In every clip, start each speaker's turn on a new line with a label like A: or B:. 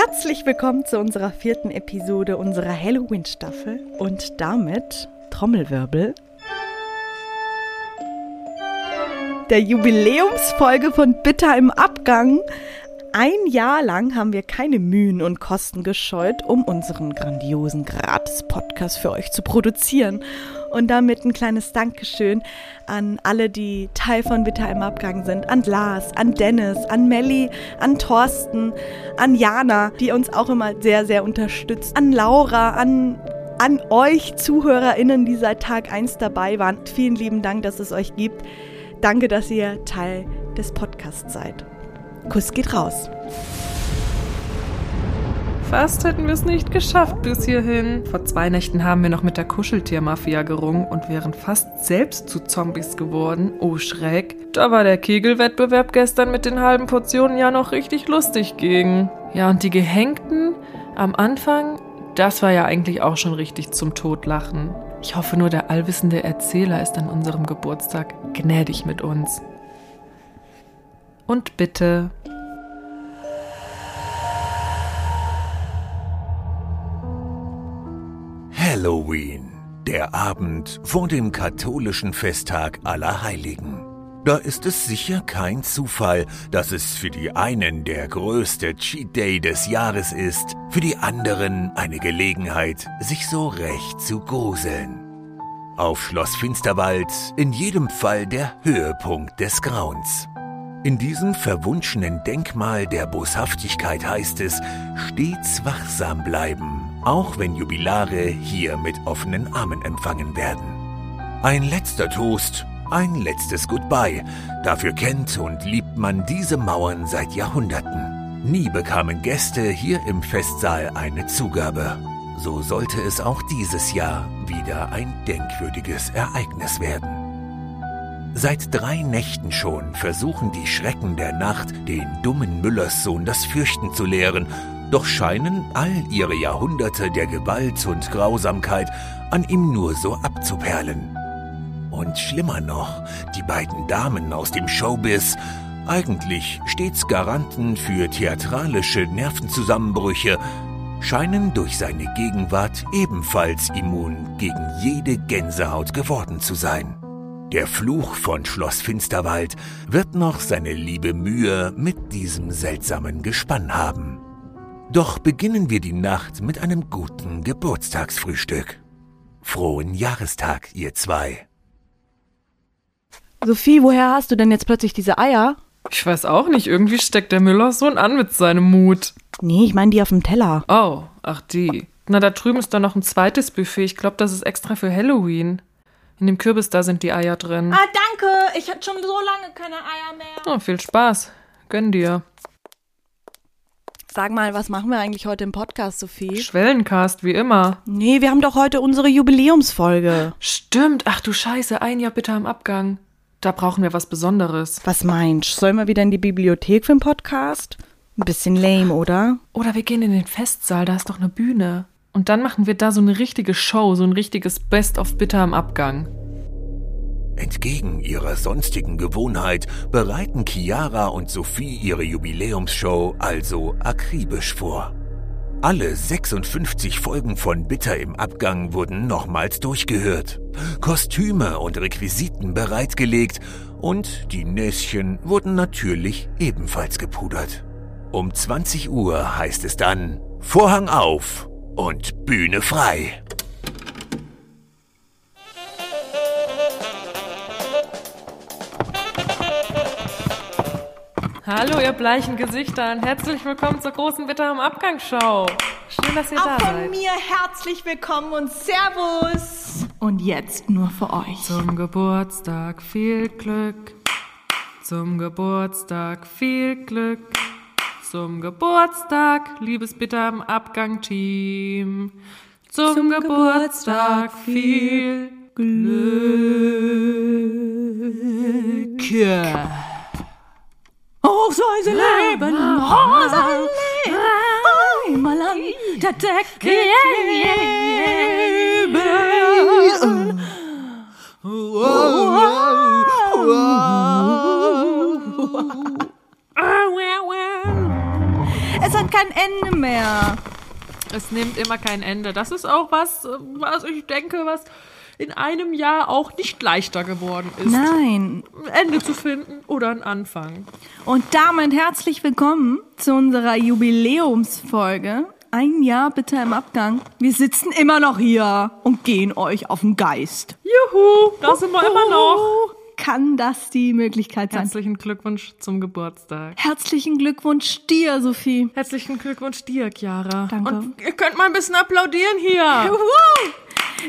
A: Herzlich willkommen zu unserer vierten Episode unserer Halloween-Staffel und damit Trommelwirbel. Der Jubiläumsfolge von Bitter im Abgang. Ein Jahr lang haben wir keine Mühen und Kosten gescheut, um unseren grandiosen Gratis-Podcast für euch zu produzieren. Und damit ein kleines Dankeschön an alle, die Teil von Bitter im Abgang sind. An Lars, an Dennis, an Melli, an Thorsten, an Jana, die uns auch immer sehr, sehr unterstützt. An Laura, an an euch ZuhörerInnen, die seit Tag 1 dabei waren. Vielen lieben Dank, dass es euch gibt. Danke, dass ihr Teil des Podcasts seid. Kuss geht raus.
B: Fast hätten wir es nicht geschafft bis hierhin. Vor zwei Nächten haben wir noch mit der Kuscheltiermafia gerungen und wären fast selbst zu Zombies geworden. Oh Schreck. Da war der Kegelwettbewerb gestern mit den halben Portionen ja noch richtig lustig gegen. Ja, und die Gehängten am Anfang, das war ja eigentlich auch schon richtig zum Totlachen. Ich hoffe nur, der allwissende Erzähler ist an unserem Geburtstag gnädig mit uns. Und bitte
C: Halloween, der Abend vor dem katholischen Festtag aller Heiligen. Da ist es sicher kein Zufall, dass es für die einen der größte Cheat Day des Jahres ist, für die anderen eine Gelegenheit, sich so recht zu gruseln. Auf Schloss Finsterwald in jedem Fall der Höhepunkt des Grauens. In diesem verwunschenen Denkmal der Boshaftigkeit heißt es, stets wachsam bleiben, auch wenn Jubilare hier mit offenen Armen empfangen werden. Ein letzter Toast, ein letztes Goodbye. Dafür kennt und liebt man diese Mauern seit Jahrhunderten. Nie bekamen Gäste hier im Festsaal eine Zugabe. So sollte es auch dieses Jahr wieder ein denkwürdiges Ereignis werden. Seit drei Nächten schon versuchen die Schrecken der Nacht, den dummen Müllerssohn das Fürchten zu lehren doch scheinen all ihre Jahrhunderte der Gewalt und Grausamkeit an ihm nur so abzuperlen. Und schlimmer noch, die beiden Damen aus dem Showbiz, eigentlich stets Garanten für theatralische Nervenzusammenbrüche, scheinen durch seine Gegenwart ebenfalls immun gegen jede Gänsehaut geworden zu sein. Der Fluch von Schloss Finsterwald wird noch seine liebe Mühe mit diesem seltsamen Gespann haben. Doch beginnen wir die Nacht mit einem guten Geburtstagsfrühstück. Frohen Jahrestag, ihr zwei.
A: Sophie, woher hast du denn jetzt plötzlich diese Eier?
B: Ich weiß auch nicht, irgendwie steckt der Müllersohn an mit seinem Mut.
A: Nee, ich meine die auf dem Teller.
B: Oh, ach die. Na, da drüben ist doch noch ein zweites Buffet. Ich glaube, das ist extra für Halloween. In dem Kürbis da sind die Eier drin.
D: Ah, danke. Ich hatte schon so lange keine Eier mehr.
B: Oh, viel Spaß. Gönn dir.
A: Sag mal, was machen wir eigentlich heute im Podcast, Sophie?
B: Schwellencast, wie immer.
A: Nee, wir haben doch heute unsere Jubiläumsfolge.
B: Stimmt. Ach du Scheiße, ein Jahr bitte am Abgang. Da brauchen wir was Besonderes.
A: Was meinst du? Sollen wir wieder in die Bibliothek für den Podcast? Ein bisschen lame, oder?
B: Oder wir gehen in den Festsaal, da ist doch eine Bühne. Und dann machen wir da so eine richtige Show, so ein richtiges Best of Bitter am Abgang.
C: Entgegen ihrer sonstigen Gewohnheit bereiten Chiara und Sophie ihre Jubiläumsshow also akribisch vor. Alle 56 Folgen von Bitter im Abgang wurden nochmals durchgehört, Kostüme und Requisiten bereitgelegt und die Näschen wurden natürlich ebenfalls gepudert. Um 20 Uhr heißt es dann Vorhang auf und Bühne frei.
B: Hallo, ihr bleichen Gesichter und herzlich willkommen zur großen Bitter am Abgangsshow. Schön, dass ihr
D: Auch
B: da
D: von
B: seid.
D: mir herzlich willkommen und Servus.
A: Und jetzt nur für euch.
B: Zum Geburtstag viel Glück. Zum Geburtstag viel Glück. Zum Geburtstag, liebes Bitter am Abgang-Team. Zum, Geburtstag viel Glück.
D: Oh, soll sie leben, oh, soll sie leben, einmal an der Decke leben. Es hat kein
A: Ende mehr.
B: Es nimmt immer kein Ende. Das ist auch was, was ich denke, was in einem Jahr auch nicht leichter geworden ist.
A: Nein.
B: Ein Ende zu finden oder ein Anfang.
A: Und damit herzlich willkommen zu unserer Jubiläumsfolge. Ein Jahr bitte im Abgang. Wir sitzen immer noch hier und gehen euch auf den Geist.
B: Juhu, da sind wir immer noch.
A: Kann das die Möglichkeit sein?
B: Herzlichen Glückwunsch zum Geburtstag.
A: Herzlichen Glückwunsch dir, Sophie.
B: Herzlichen Glückwunsch dir, Chiara.
A: Danke.
B: Und ihr könnt mal ein bisschen applaudieren hier.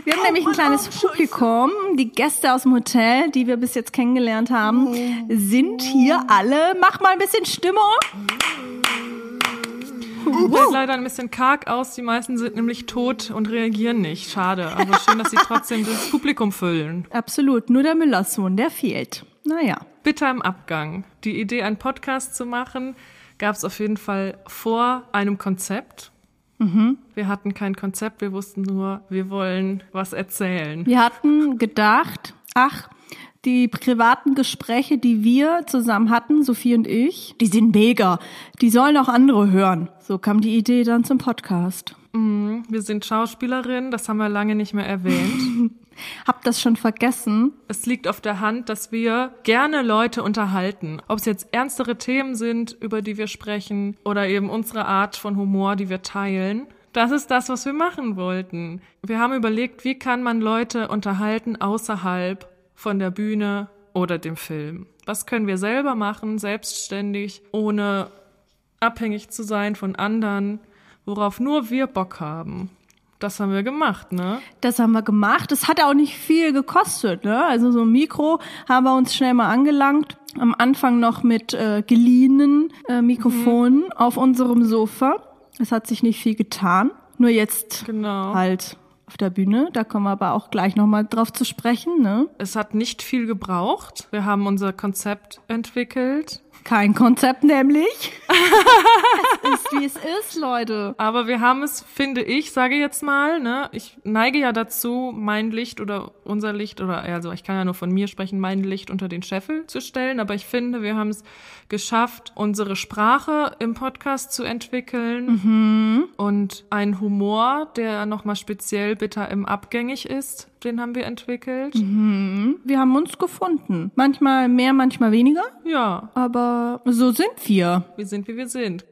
A: Wir haben nämlich ein kleines Publikum. Die Gäste aus dem Hotel, die wir bis jetzt kennengelernt haben, sind hier alle. Mach mal ein bisschen Stimmung.
B: Sieht leider ein bisschen karg aus. Die meisten sind nämlich tot und reagieren nicht. Schade. Aber schön, dass sie trotzdem das Publikum füllen.
A: Absolut. Nur der Müllersohn, der fehlt. Naja.
B: Bitter im Abgang. Die Idee, einen Podcast zu machen, gab es auf jeden Fall vor einem Konzept. Wir hatten kein Konzept, wir wussten nur, wir wollen was erzählen.
A: Wir hatten gedacht, ach, die privaten Gespräche, die wir zusammen hatten, Sophie und ich, die sind mega. Die sollen auch andere hören. So kam die Idee dann zum Podcast.
B: Wir sind Schauspielerinnen, das haben wir lange nicht mehr erwähnt.
A: Hab das schon vergessen.
B: Es liegt auf der Hand, dass wir gerne Leute unterhalten. Ob es jetzt ernstere Themen sind, über die wir sprechen, oder eben unsere Art von Humor, die wir teilen. Das ist das, was wir machen wollten. Wir haben überlegt, wie kann man Leute unterhalten außerhalb von der Bühne oder dem Film. Was können wir selber machen, selbstständig, ohne abhängig zu sein von anderen, worauf nur wir Bock haben. Das haben wir gemacht, ne?
A: Das haben wir gemacht. Das hat auch nicht viel gekostet. Ne? Also so ein Mikro haben wir uns schnell mal angelangt. Am Anfang noch mit äh, geliehenen äh, Mikrofonen auf unserem Sofa. Es hat sich nicht viel getan. Nur jetzt
B: Genau.
A: halt auf der Bühne. Da kommen wir aber auch gleich nochmal drauf zu sprechen. Ne?
B: Es hat nicht viel gebraucht. Wir haben unser Konzept entwickelt.
A: Kein Konzept nämlich. es ist, wie es ist, Leute.
B: Aber wir haben es, finde ich, sage jetzt mal, ne, ich neige ja dazu, mein Licht oder unser Licht oder also ich kann ja nur von mir sprechen, mein Licht unter den Scheffel zu stellen. Aber ich finde, wir haben es geschafft, unsere Sprache im Podcast zu entwickeln und einen Humor, der nochmal speziell bitter im Abgängig ist, den haben wir entwickelt.
A: Wir haben uns gefunden. Manchmal mehr, manchmal weniger.
B: Ja,
A: Aber so sind wir.
B: wir sind wie wir sind.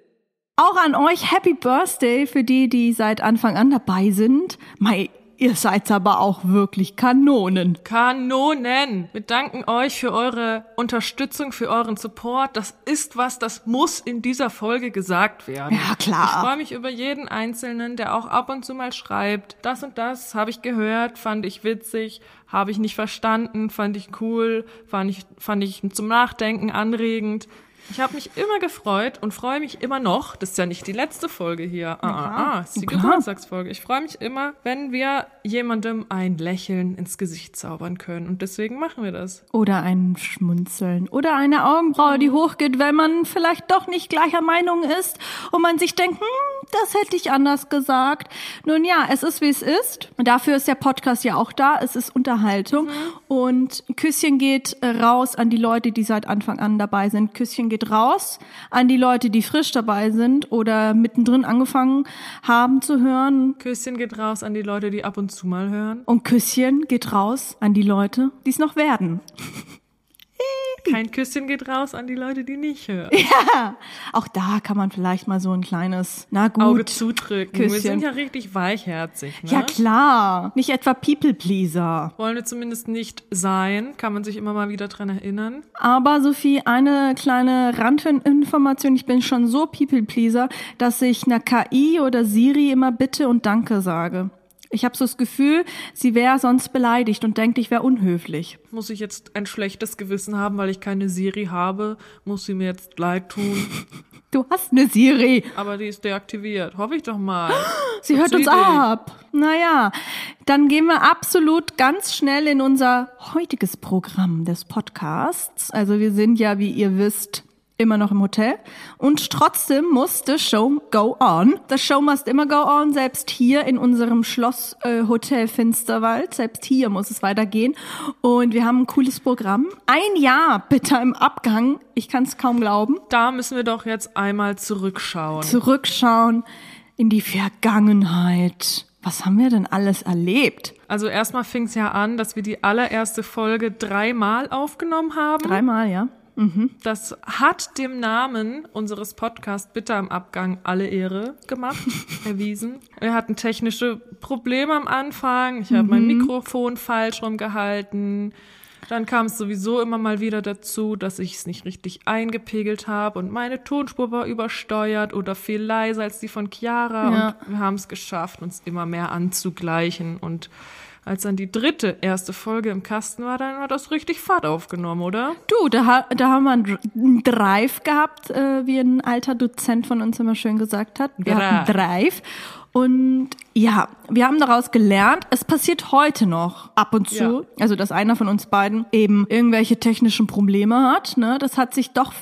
A: Auch an euch Happy Birthday für die, die seit Anfang an dabei sind. Mei, ihr seid aber auch wirklich Kanonen.
B: Kanonen! Wir danken euch für eure Unterstützung, für euren Support. Das ist was, das muss in dieser Folge gesagt werden.
A: Ja, klar.
B: Ich freue mich über jeden Einzelnen, der auch ab und zu mal schreibt, das und das habe ich gehört, fand ich witzig, habe ich nicht verstanden, fand ich cool, fand ich, fand ich zum Nachdenken anregend. Ich habe mich immer gefreut und freue mich immer noch. Das ist ja nicht die letzte Folge hier. Ah, ah, ah, das ist die
A: Klar.
B: Geburtstagsfolge. Ich freue mich immer, wenn wir jemandem ein Lächeln ins Gesicht zaubern können. Und deswegen machen wir das.
A: Oder ein Schmunzeln. Oder eine Augenbraue, die hochgeht, wenn man vielleicht doch nicht gleicher Meinung ist und man sich denkt, hm, das hätte ich anders gesagt. Nun ja, es ist wie es ist. Dafür ist der Podcast ja auch da. Es ist Unterhaltung. Und ein Küsschen geht raus an die Leute, die seit Anfang an dabei sind. Küsschen geht raus an die Leute, die frisch dabei sind oder mittendrin angefangen haben zu hören.
B: Küsschen geht raus an die Leute, die ab und zu mal hören.
A: Und Küsschen geht raus an die Leute, die es noch werden.
B: Kein Küsschen geht raus an die Leute, die nicht hören.
A: Auch da kann man vielleicht mal so ein kleines, na gut.
B: Auge zudrücken. Wir
A: Küsschen.
B: sind ja richtig weichherzig. Ne?
A: Ja klar, nicht etwa People Pleaser.
B: Wollen wir zumindest nicht sein. Kann man sich immer mal wieder dran erinnern.
A: Aber Sophie, eine kleine Randinformation. Ich bin schon so People Pleaser, dass ich einer KI oder Siri immer Bitte und Danke sage. Ich habe so das Gefühl, sie wäre sonst beleidigt und denkt, ich wäre unhöflich.
B: Muss ich jetzt ein schlechtes Gewissen haben, weil ich keine Siri habe? Muss sie mir jetzt leid tun?
A: Du hast eine Siri.
B: Aber die ist deaktiviert. Hoffe ich doch mal.
A: Sie hört uns
B: Idee.
A: ab. Naja, dann gehen wir absolut ganz schnell in unser heutiges Programm des Podcasts. Also wir sind ja, wie ihr wisst, immer noch im Hotel. Und trotzdem muss the show go on. The show must immer go on, selbst hier in unserem Schloss äh, Hotel Finsterwald. Selbst hier muss es weitergehen. Und wir haben ein cooles Programm. Ein Jahr bitte im Abgang. Ich kann es kaum glauben.
B: Da müssen wir doch jetzt einmal zurückschauen.
A: Zurückschauen in die Vergangenheit. Was haben wir denn alles erlebt?
B: Also erstmal fing es ja an, dass wir die allererste Folge dreimal aufgenommen haben.
A: Dreimal, ja.
B: Das hat dem Namen unseres Podcasts Bitte am Abgang alle Ehre gemacht, erwiesen. Wir hatten technische Probleme am Anfang. Ich habe mein Mikrofon falsch rumgehalten. Dann kam es sowieso immer mal wieder dazu, dass ich es nicht richtig eingepegelt habe und meine Tonspur war übersteuert oder viel leiser als die von Chiara.
A: Ja.
B: Und wir haben es geschafft, uns immer mehr anzugleichen. Und als dann die dritte erste Folge im Kasten war, dann hat das richtig Fahrt aufgenommen, oder?
A: Du, da, da haben wir einen Dr- einen Drive gehabt, äh, wie ein alter Dozent von uns immer schön gesagt hat. Wir hatten einen Drive. Und ja, wir haben daraus gelernt, es passiert heute noch ab und zu, also dass einer von uns beiden eben irgendwelche technischen Probleme hat. Ne? Das hat sich doch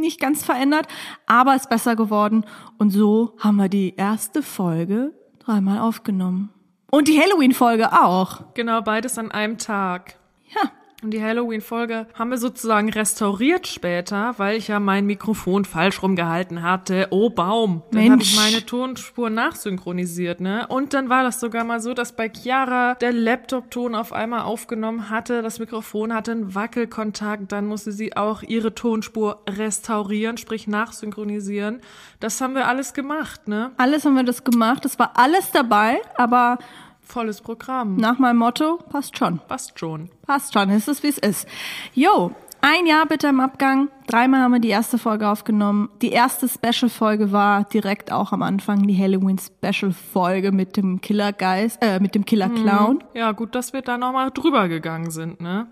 A: nicht ganz verändert, aber ist besser geworden. Und so haben wir die erste Folge dreimal aufgenommen. Und die Halloween-Folge auch.
B: Genau, beides an einem Tag.
A: Ja.
B: Und die Halloween-Folge haben wir sozusagen restauriert später, weil ich ja mein Mikrofon falsch rumgehalten hatte. Oh Baum. Dann habe ich meine Tonspur nachsynchronisiert, ne? Und dann war das sogar mal so, dass bei Chiara der Laptop-Ton auf einmal aufgenommen hatte, das Mikrofon hatte einen Wackelkontakt, dann musste sie auch ihre Tonspur restaurieren, sprich nachsynchronisieren. Das haben wir alles gemacht, ne?
A: Alles haben wir das gemacht. Es war alles dabei, aber
B: Volles Programm.
A: nach meinem Motto passt schon.
B: Passt schon.
A: Passt schon, ist es wie es ist. Jo, ein Jahr bitte im Abgang. Dreimal haben wir die erste Folge aufgenommen. Die erste Special-Folge war direkt auch am Anfang die Halloween-Special-Folge mit dem Killergeist, äh, mit dem Killer-Clown.
B: Ja, gut, dass wir da nochmal drüber gegangen sind, ne?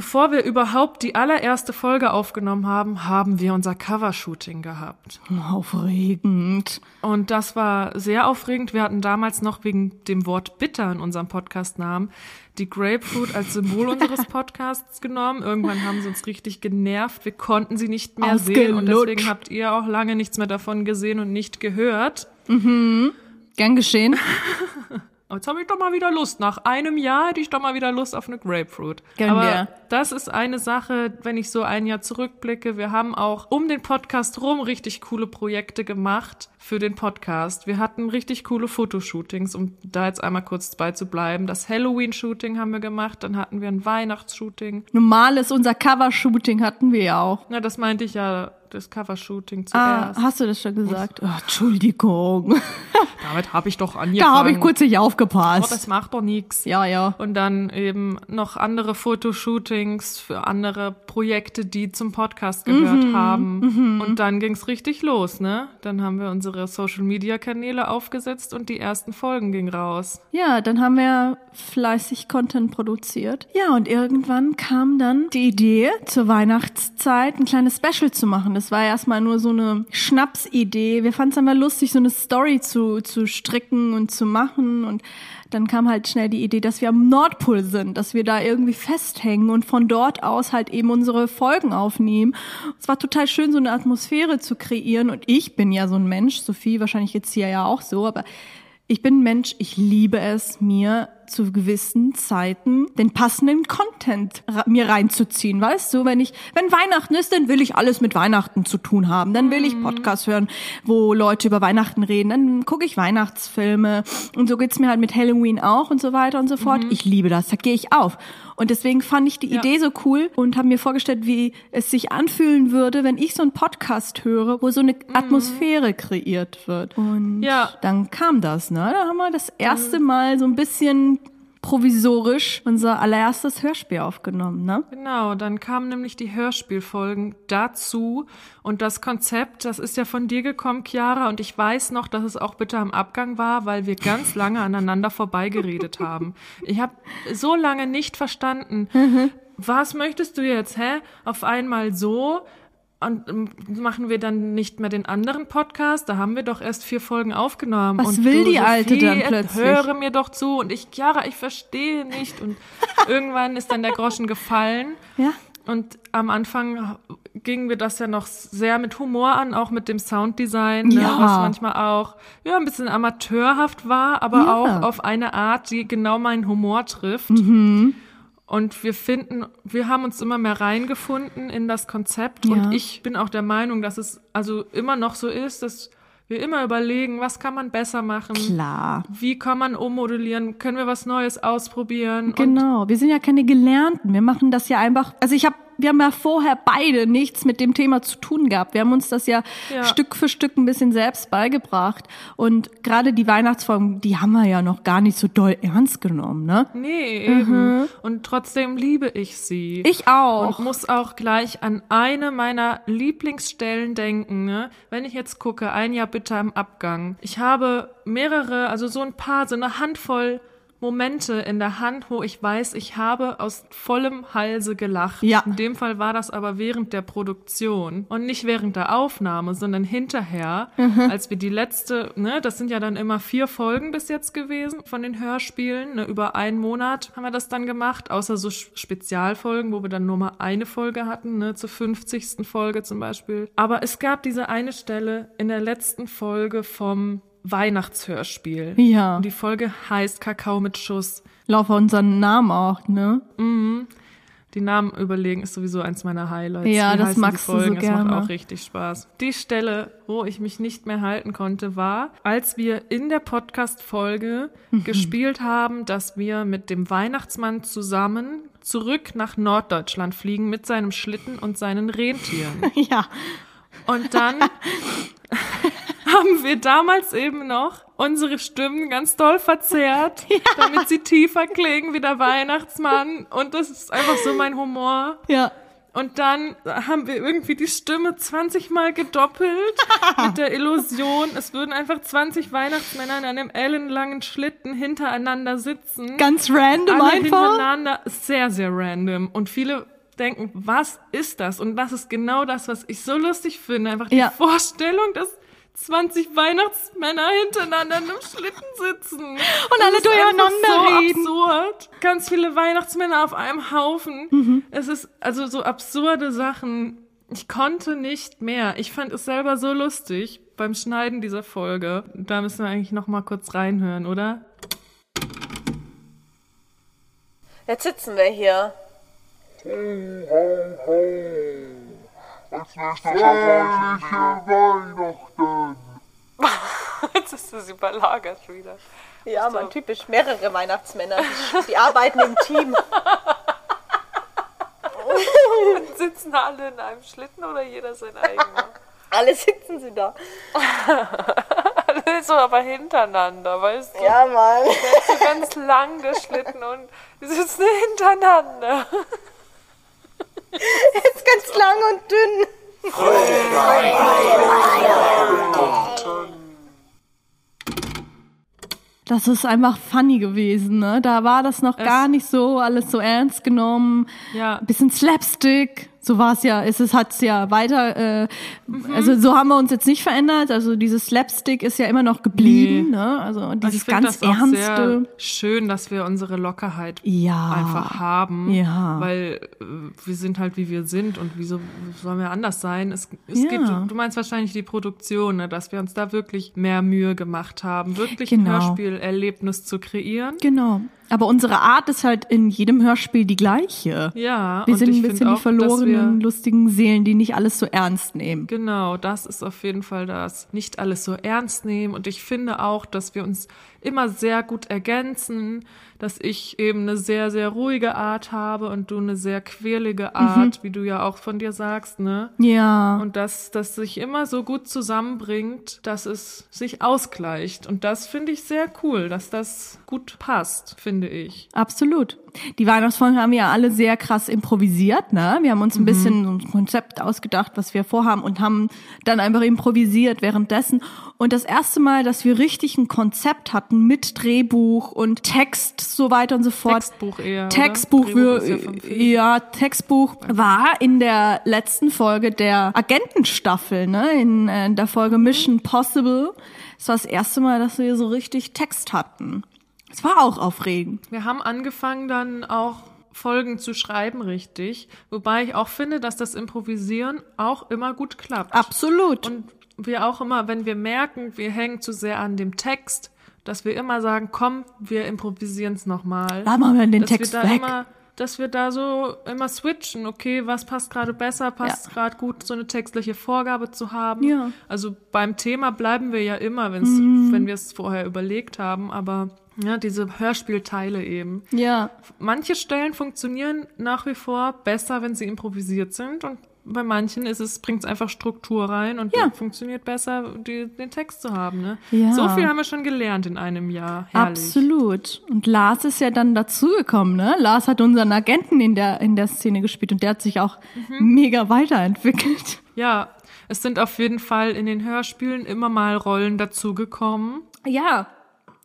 B: Bevor wir überhaupt die allererste Folge aufgenommen haben, haben wir unser Covershooting gehabt.
A: Aufregend.
B: Und das war sehr aufregend. Wir hatten damals noch wegen dem Wort bitter in unserem Podcastnamen die Grapefruit als Symbol unseres Podcasts genommen. Irgendwann haben sie uns richtig genervt. Wir konnten sie nicht mehr sehen und
A: Ausgelutscht.
B: deswegen habt ihr auch lange nichts mehr davon gesehen und nicht gehört.
A: Gern geschehen.
B: Jetzt habe ich doch mal wieder Lust. Nach einem Jahr hätte ich doch mal wieder Lust auf eine Grapefruit.
A: Gönnen
B: Aber
A: wir.
B: das ist eine Sache, wenn ich so ein Jahr zurückblicke. Wir haben auch um den Podcast rum richtig coole Projekte gemacht für den Podcast. Wir hatten richtig coole Fotoshootings, um da jetzt einmal kurz bei zu bleiben. Das Halloween-Shooting haben wir gemacht, dann hatten wir ein Weihnachtsshooting.
A: Normales, unser Cover-Shooting hatten wir ja auch.
B: Na, das meinte ich ja, das Cover-Shooting
A: Ah,
B: zuerst.
A: hast du das schon gesagt? Oh, Entschuldigung.
B: Damit habe ich doch angefangen.
A: Da habe ich kurz nicht
B: Oh,
A: aufgepasst.
B: das macht doch nichts.
A: Ja, ja.
B: Und dann eben noch andere Fotoshootings für andere Projekte, die zum Podcast gehört
A: Mhm,
B: haben. Und dann ging's richtig los, ne? Dann haben wir unsere Social Media Kanäle aufgesetzt und die ersten Folgen gingen raus.
A: Ja, dann haben wir fleißig Content produziert. Ja, und irgendwann kam dann die Idee, zur Weihnachtszeit ein kleines Special zu machen. Das war erstmal nur so eine Schnapsidee. Wir fanden es einfach lustig, so eine Story zu, zu stricken und zu machen. Und dann kam halt schnell die Idee, dass wir am Nordpol sind, dass wir da irgendwie festhängen und von dort aus halt eben unsere Folgen aufnehmen. Es war total schön, so eine Atmosphäre zu kreieren. Und ich bin ja so ein Mensch, Sophie wahrscheinlich jetzt hier ja auch so, aber ich bin ein Mensch, ich liebe es, mir zu gewissen Zeiten den passenden Content mir reinzuziehen, weißt du? Wenn ich, wenn Weihnachten ist, dann will ich alles mit Weihnachten zu tun haben. Dann will ich Podcasts hören, wo Leute über Weihnachten reden. Dann gucke ich Weihnachtsfilme. Und so geht's mir halt mit Halloween auch und so weiter und so fort. Ich liebe das, da gehe ich auf. Und deswegen fand ich die
B: Ja.
A: Idee so cool und habe mir vorgestellt, wie es sich anfühlen würde, wenn ich so einen Podcast höre, wo so eine Atmosphäre kreiert wird. Und
B: Ja.
A: dann kam das, ne? Da haben wir das erste Mal so ein bisschen provisorisch unser allererstes Hörspiel aufgenommen, ne?
B: Genau, dann kamen nämlich die Hörspielfolgen dazu und das Konzept, das ist ja von dir gekommen, Chiara, und ich weiß noch, dass es auch bitte am Abgang war, weil wir ganz lange aneinander vorbeigeredet haben. Ich habe so lange nicht verstanden, was möchtest du jetzt, hä? Auf einmal so und machen wir dann nicht mehr den anderen Podcast? Da haben wir doch erst vier Folgen aufgenommen.
A: Was
B: und
A: will die Alte
B: Sophie,
A: dann plötzlich?
B: Höre mir doch zu. Und ich, Chiara, ich verstehe nicht. Und irgendwann ist dann der Groschen gefallen.
A: Ja.
B: Und am Anfang gingen wir das ja noch sehr mit Humor an, auch mit dem Sounddesign, ne,
A: Ja.
B: was manchmal auch ja ein bisschen amateurhaft war, aber
A: Ja.
B: auch auf eine Art, die genau meinen Humor trifft.
A: Mhm.
B: Und wir finden, wir haben uns immer mehr reingefunden in das Konzept.
A: Ja.
B: Und ich bin auch der Meinung, dass es also immer noch so ist, dass wir immer überlegen, was kann man besser machen?
A: Klar.
B: Wie kann man ummodellieren? Können wir was Neues ausprobieren?
A: Genau, wir sind ja keine Gelernten. Wir machen das ja einfach. Also ich habe, wir haben ja vorher beide nichts mit dem Thema zu tun gehabt. Wir haben uns das ja,
B: Ja.
A: Stück für Stück ein bisschen selbst beigebracht. Und gerade die Weihnachtsfolgen, die haben wir ja noch gar nicht so doll ernst genommen, ne?
B: Nee, eben. Und trotzdem liebe ich sie.
A: Mhm. Ich auch.
B: Und muss auch gleich an eine meiner Lieblingsstellen denken. Ne? Wenn ich jetzt gucke, ein Jahr bitte im Abgang. Ich habe mehrere, also so ein paar, so eine Handvoll Momente in der Hand, wo ich weiß, ich habe aus vollem Halse gelacht.
A: Ja.
B: In dem Fall war das aber während der Produktion und nicht während der Aufnahme, sondern hinterher,
A: Mhm.
B: als wir die letzte, ne, das sind ja dann immer vier Folgen bis jetzt gewesen von den Hörspielen, ne, über einen Monat haben wir das dann gemacht, außer so Spezialfolgen, wo wir dann nur mal eine Folge hatten, ne, zur 50. Folge zum Beispiel. Aber es gab diese eine Stelle in der letzten Folge vom Weihnachtshörspiel.
A: Ja.
B: Und die Folge heißt Kakao mit Schuss.
A: Laufe unseren Namen auch, ne?
B: Die Namen überlegen ist sowieso eins meiner Highlights.
A: Ja,
B: Wie
A: das magst du so gerne.
B: macht auch richtig Spaß. Die Stelle, wo ich mich nicht mehr halten konnte, war, als wir in der Podcast-Folge
A: Mhm.
B: gespielt haben, dass wir mit dem Weihnachtsmann zusammen zurück nach Norddeutschland fliegen mit seinem Schlitten und seinen Rentieren.
A: Ja.
B: Und dann haben wir damals eben noch unsere Stimmen ganz doll verzerrt, damit sie tiefer klingen wie der Weihnachtsmann. Und das ist einfach so mein Humor.
A: Ja.
B: Und dann haben wir irgendwie die Stimme 20 Mal gedoppelt mit der Illusion, es würden einfach 20 Weihnachtsmänner in einem ellenlangen Schlitten hintereinander sitzen.
A: Ganz random
B: alle
A: einfach.
B: hintereinander. Sehr, sehr random. Und viele denken, was ist das? Und das ist genau das, was ich so lustig finde. Einfach die
A: Ja.
B: Vorstellung, dass 20 Weihnachtsmänner hintereinander in einem Schlitten sitzen. Und
A: alle durcheinander
B: so
A: reden.
B: absurd. Ganz viele Weihnachtsmänner auf einem Haufen.
A: Mhm.
B: Es ist also so absurde Sachen. Ich konnte nicht mehr. Ich fand es selber so lustig beim Schneiden dieser Folge. Da müssen wir eigentlich noch mal kurz reinhören, oder?
E: Jetzt sitzen wir hier.
B: Jetzt ist es überlagert wieder.
E: Ja, man, typisch mehrere Weihnachtsmänner. Die, die arbeiten im Team.
B: Sitzen alle in einem Schlitten oder jeder sein eigener?
E: Alle sitzen sie da.
B: so aber hintereinander, weißt du?
E: Ja, Mann.
B: So ganz lang geschlitten und die sitzen hintereinander.
E: Ist ganz lang und dünn.
A: Das ist einfach funny gewesen, ne? Da war das noch gar nicht so alles so ernst genommen.
B: Ja.
A: Ein bisschen Slapstick. So war es ja, es hat's ja weiter, äh,
B: Mhm.
A: also so haben wir uns jetzt nicht verändert. Also dieses Slapstick ist ja immer noch geblieben,
B: Nee.
A: ne? Also
B: Also
A: dieses
B: finde
A: ganz
B: das
A: ernste.
B: schön, dass wir unsere Lockerheit
A: Ja.
B: einfach haben.
A: Ja.
B: Weil äh, wir sind halt wie wir sind und wieso sollen wir anders sein? Es, es
A: Ja.
B: du, du meinst wahrscheinlich die Produktion, ne, dass wir uns da wirklich mehr Mühe gemacht haben, wirklich
A: Genau.
B: ein Hörspielerlebnis zu kreieren.
A: Genau. Aber unsere Art ist halt in jedem Hörspiel die gleiche.
B: Ja,
A: Wir sind ein bisschen die
B: auch, dass wir-
A: verlorenen, lustigen Seelen, die nicht alles so ernst nehmen.
B: Genau, das ist auf jeden Fall das. Nicht alles so ernst nehmen. Und ich finde auch, dass wir uns immer sehr gut ergänzen, dass ich eben eine sehr, sehr ruhige Art habe und du eine sehr quirlige Art, wie du ja auch von dir sagst, ne?
A: Ja.
B: Und dass das sich immer so gut zusammenbringt, dass es sich ausgleicht. Und das finde ich sehr cool, dass das gut passt, finde ich.
A: Absolut. Die Weihnachtsfolgen haben wir ja alle sehr krass improvisiert, ne? Wir haben uns
B: Mhm.
A: ein bisschen so ein Konzept ausgedacht, was wir vorhaben und haben dann einfach improvisiert währenddessen. Und das erste Mal, dass wir richtig ein Konzept hatten mit Drehbuch und Text, so weiter und so fort.
B: Textbuch eher.
A: Textbuch, wir,
B: ja
A: ja, Textbuch war in der letzten Folge der Agentenstaffel, ne, in, äh, in der Folge
B: Mhm.
A: Mission Possible. Es war das erste Mal, dass wir so richtig Text hatten. Es war auch aufregend.
B: Wir haben angefangen dann auch Folgen zu schreiben richtig. Wobei ich auch finde, dass das Improvisieren auch immer gut klappt.
A: Absolut.
B: Und wir auch immer, wenn wir merken, wir hängen zu sehr an dem Text, dass wir immer sagen, komm, wir improvisieren es nochmal.
A: Machen wir den
B: dass
A: Text
B: wir da
A: weg.
B: Immer, dass wir da so immer switchen, okay, was passt gerade besser, passt
A: Ja.
B: gerade gut, so eine textliche Vorgabe zu haben.
A: Ja.
B: Also beim Thema bleiben wir ja immer, wenn's, wenn wir es vorher überlegt haben, aber ja, diese Hörspielteile eben.
A: ja.
B: Manche Stellen funktionieren nach wie vor besser, wenn sie improvisiert sind und bei manchen ist es, bringt es einfach Struktur rein und
A: Ja.
B: funktioniert besser, die, den Text zu haben. Ne?
A: Ja.
B: So viel haben wir schon gelernt in einem Jahr. Herrlich.
A: Absolut. Und Lars ist ja dann dazugekommen, ne? Lars hat unseren Agenten in der, in der Szene gespielt und der hat sich auch
B: Mhm.
A: mega weiterentwickelt.
B: Ja, es sind auf jeden Fall in den Hörspielen immer mal Rollen dazugekommen.
A: Ja.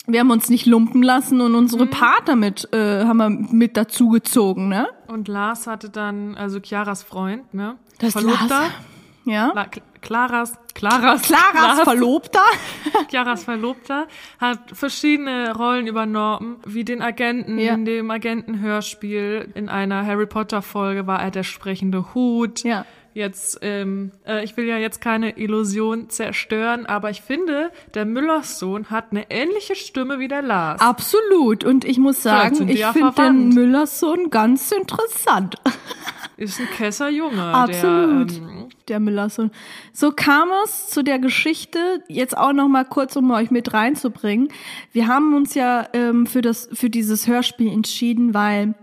A: Wir haben uns nicht lumpen lassen und
B: Mhm.
A: unsere Partner mit, äh, haben wir mit dazugezogen, ne?
B: Und Lars hatte dann, also Chiaras Freund, ne?
A: Das
B: Verlobter.
A: Lars. Ja.
B: La Claras, Claras,
A: Claras Verlobter.
B: Chiaras Verlobter hat verschiedene Rollen übernommen, wie den Agenten
A: Ja.
B: in dem Agentenhörspiel. In einer Harry Potter Folge war er der sprechende Hut.
A: Ja.
B: Jetzt, ähm, äh, ich will ja jetzt keine Illusion zerstören, aber ich finde, der Müllers Sohn hat eine ähnliche Stimme wie der Lars.
A: Absolut. Und ich muss sagen, ich
B: ja
A: finde den. Müllers Sohn ganz interessant.
B: Ist ein Kesserjunge.
A: Absolut.
B: Der, ähm,
A: Der Müllersohn. So kam es zu der Geschichte, jetzt auch noch mal kurz, um euch mit reinzubringen. Wir haben uns ja ähm, für, das, für dieses Hörspiel entschieden, weil,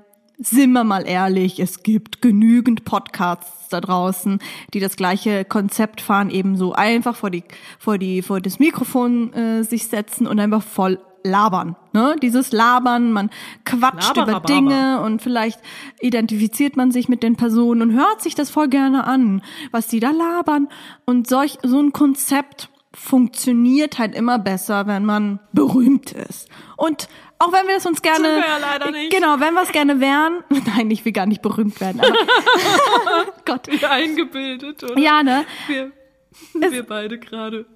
A: sind wir mal ehrlich, es gibt genügend Podcasts da draußen, die das gleiche Konzept fahren, eben so einfach vor die, vor die, vor das Mikrofon äh, sich setzen und einfach voll labern. Ne? Dieses Labern, man quatscht über
B: Laberababer.
A: Dinge und vielleicht identifiziert man sich mit den Personen und hört sich das voll gerne an, was die da labern. Und solch, so ein Konzept funktioniert halt immer besser, wenn man berühmt ist. Und auch wenn wir es uns gerne,
B: Sind wir ja leider nicht.
A: genau, wenn wir es gerne wären, nein, ich will gar nicht berühmt werden, aber Gott,
B: wieder eingebildet, oder?
A: ja, ne?
B: Wir, wir beide gerade.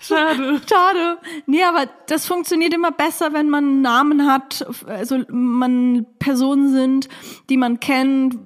B: Schade.
A: Schade. Nee, aber das funktioniert immer besser, wenn man einen Namen hat, also man Personen sind, die man kennt,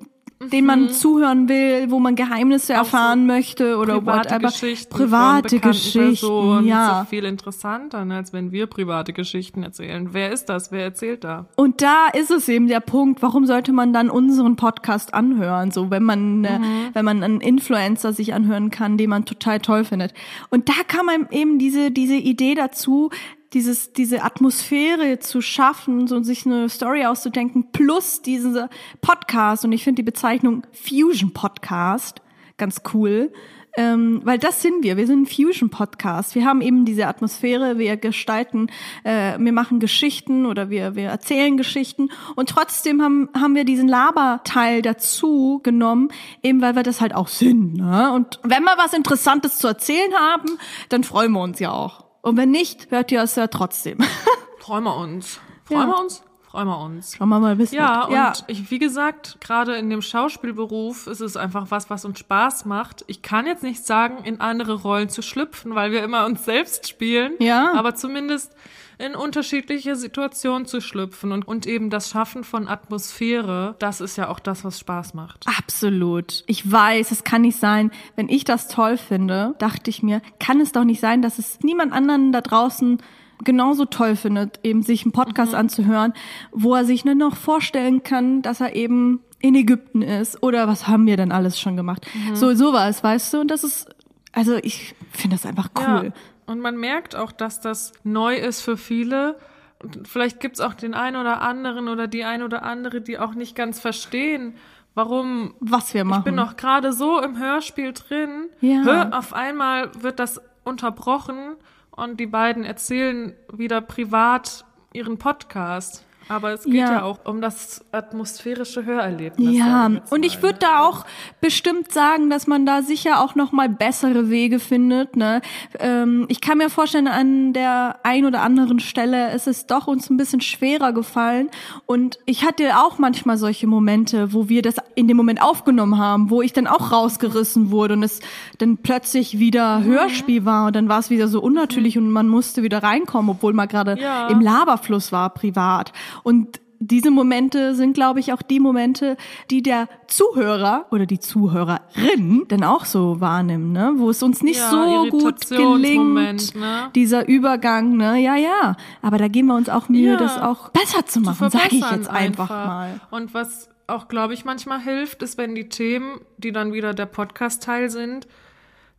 A: denen man zuhören will, wo man Geheimnisse erfahren möchte oder
B: private
A: whatever.
B: Geschichten
A: private Geschichten,
B: Personen
A: ja.
B: ist so viel interessanter, ne, als wenn wir private Geschichten erzählen. Wer ist das? Wer erzählt da?
A: Und da ist es eben der Punkt, warum sollte man dann unseren Podcast anhören, so wenn man äh, wenn man einen Influencer sich anhören kann, den man total toll findet. Und da kam eben diese diese Idee dazu, dieses diese Atmosphäre zu schaffen, so sich eine Story auszudenken plus diese Podcast und ich finde die Bezeichnung Fusion Podcast ganz cool. Ähm, weil das sind wir. Wir sind ein Fusion-Podcast. Wir haben eben diese Atmosphäre, wir gestalten, äh, wir machen Geschichten oder wir, wir erzählen Geschichten und trotzdem haben, haben wir diesen Laberteil dazu genommen, eben weil wir das halt auch sind. Ne? Und wenn wir was Interessantes zu erzählen haben, dann freuen wir uns ja auch. Und wenn nicht, hört ihr es ja trotzdem.
B: Freuen wir uns. Freuen
A: Ja.
B: wir uns? Freuen wir uns.
A: Schauen wir mal, bis
B: Ja,
A: ja.
B: und ich, wie gesagt, gerade in dem Schauspielberuf ist es einfach was, was uns Spaß macht. Ich kann jetzt nicht sagen, in andere Rollen zu schlüpfen, weil wir immer uns selbst spielen.
A: Ja.
B: Aber zumindest in unterschiedliche Situationen zu schlüpfen und, und eben das Schaffen von Atmosphäre, das ist ja auch das, was Spaß macht.
A: Absolut. Ich weiß, es kann nicht sein. Wenn ich das toll finde, dachte ich mir, kann es doch nicht sein, dass es niemand anderen da draußen genauso toll findet, eben sich einen Podcast
B: Mhm.
A: anzuhören, wo er sich nur noch vorstellen kann, dass er eben in Ägypten ist oder was haben wir denn alles schon gemacht.
B: Mhm.
A: So sowas, weißt du? Und das ist, also ich finde das einfach cool.
B: Ja. Und man merkt auch, dass das neu ist für viele. Und vielleicht gibt's auch den einen oder anderen oder die ein oder andere, die auch nicht ganz verstehen, warum
A: Was wir machen.
B: Ich bin noch gerade so im Hörspiel drin.
A: Ja.
B: Hör, auf einmal wird das unterbrochen und die beiden erzählen wieder privat ihren Podcast. Aber es geht
A: Ja.
B: ja, auch um das atmosphärische Hörerlebnis.
A: Ja, und ich würde da auch bestimmt sagen, dass man da sicher auch noch mal bessere Wege findet. Ne? Ähm, ich kann mir vorstellen, an der ein oder anderen Stelle ist es doch uns ein bisschen schwerer gefallen. Und ich hatte auch manchmal solche Momente, wo wir das in dem Moment aufgenommen haben, wo ich dann auch rausgerissen wurde und es dann plötzlich wieder
B: Mhm.
A: Hörspiel war und dann war es wieder so unnatürlich und man musste wieder reinkommen, obwohl man gerade
B: Ja.
A: im Laberfluss war, privat. Und diese Momente sind, glaube ich, auch die Momente, die der Zuhörer oder die Zuhörerin dann auch so wahrnimmt, ne? Wo es uns nicht
B: Ja,
A: so gut gelingt,
B: ne?
A: dieser Übergang, ne? Ja, ja. Aber da geben wir uns auch Mühe,
B: Ja.
A: das auch besser zu machen, sage ich jetzt einfach, mal.
B: Und was auch, glaube ich, manchmal hilft, ist, wenn die Themen, die dann wieder der Podcast-Teil sind,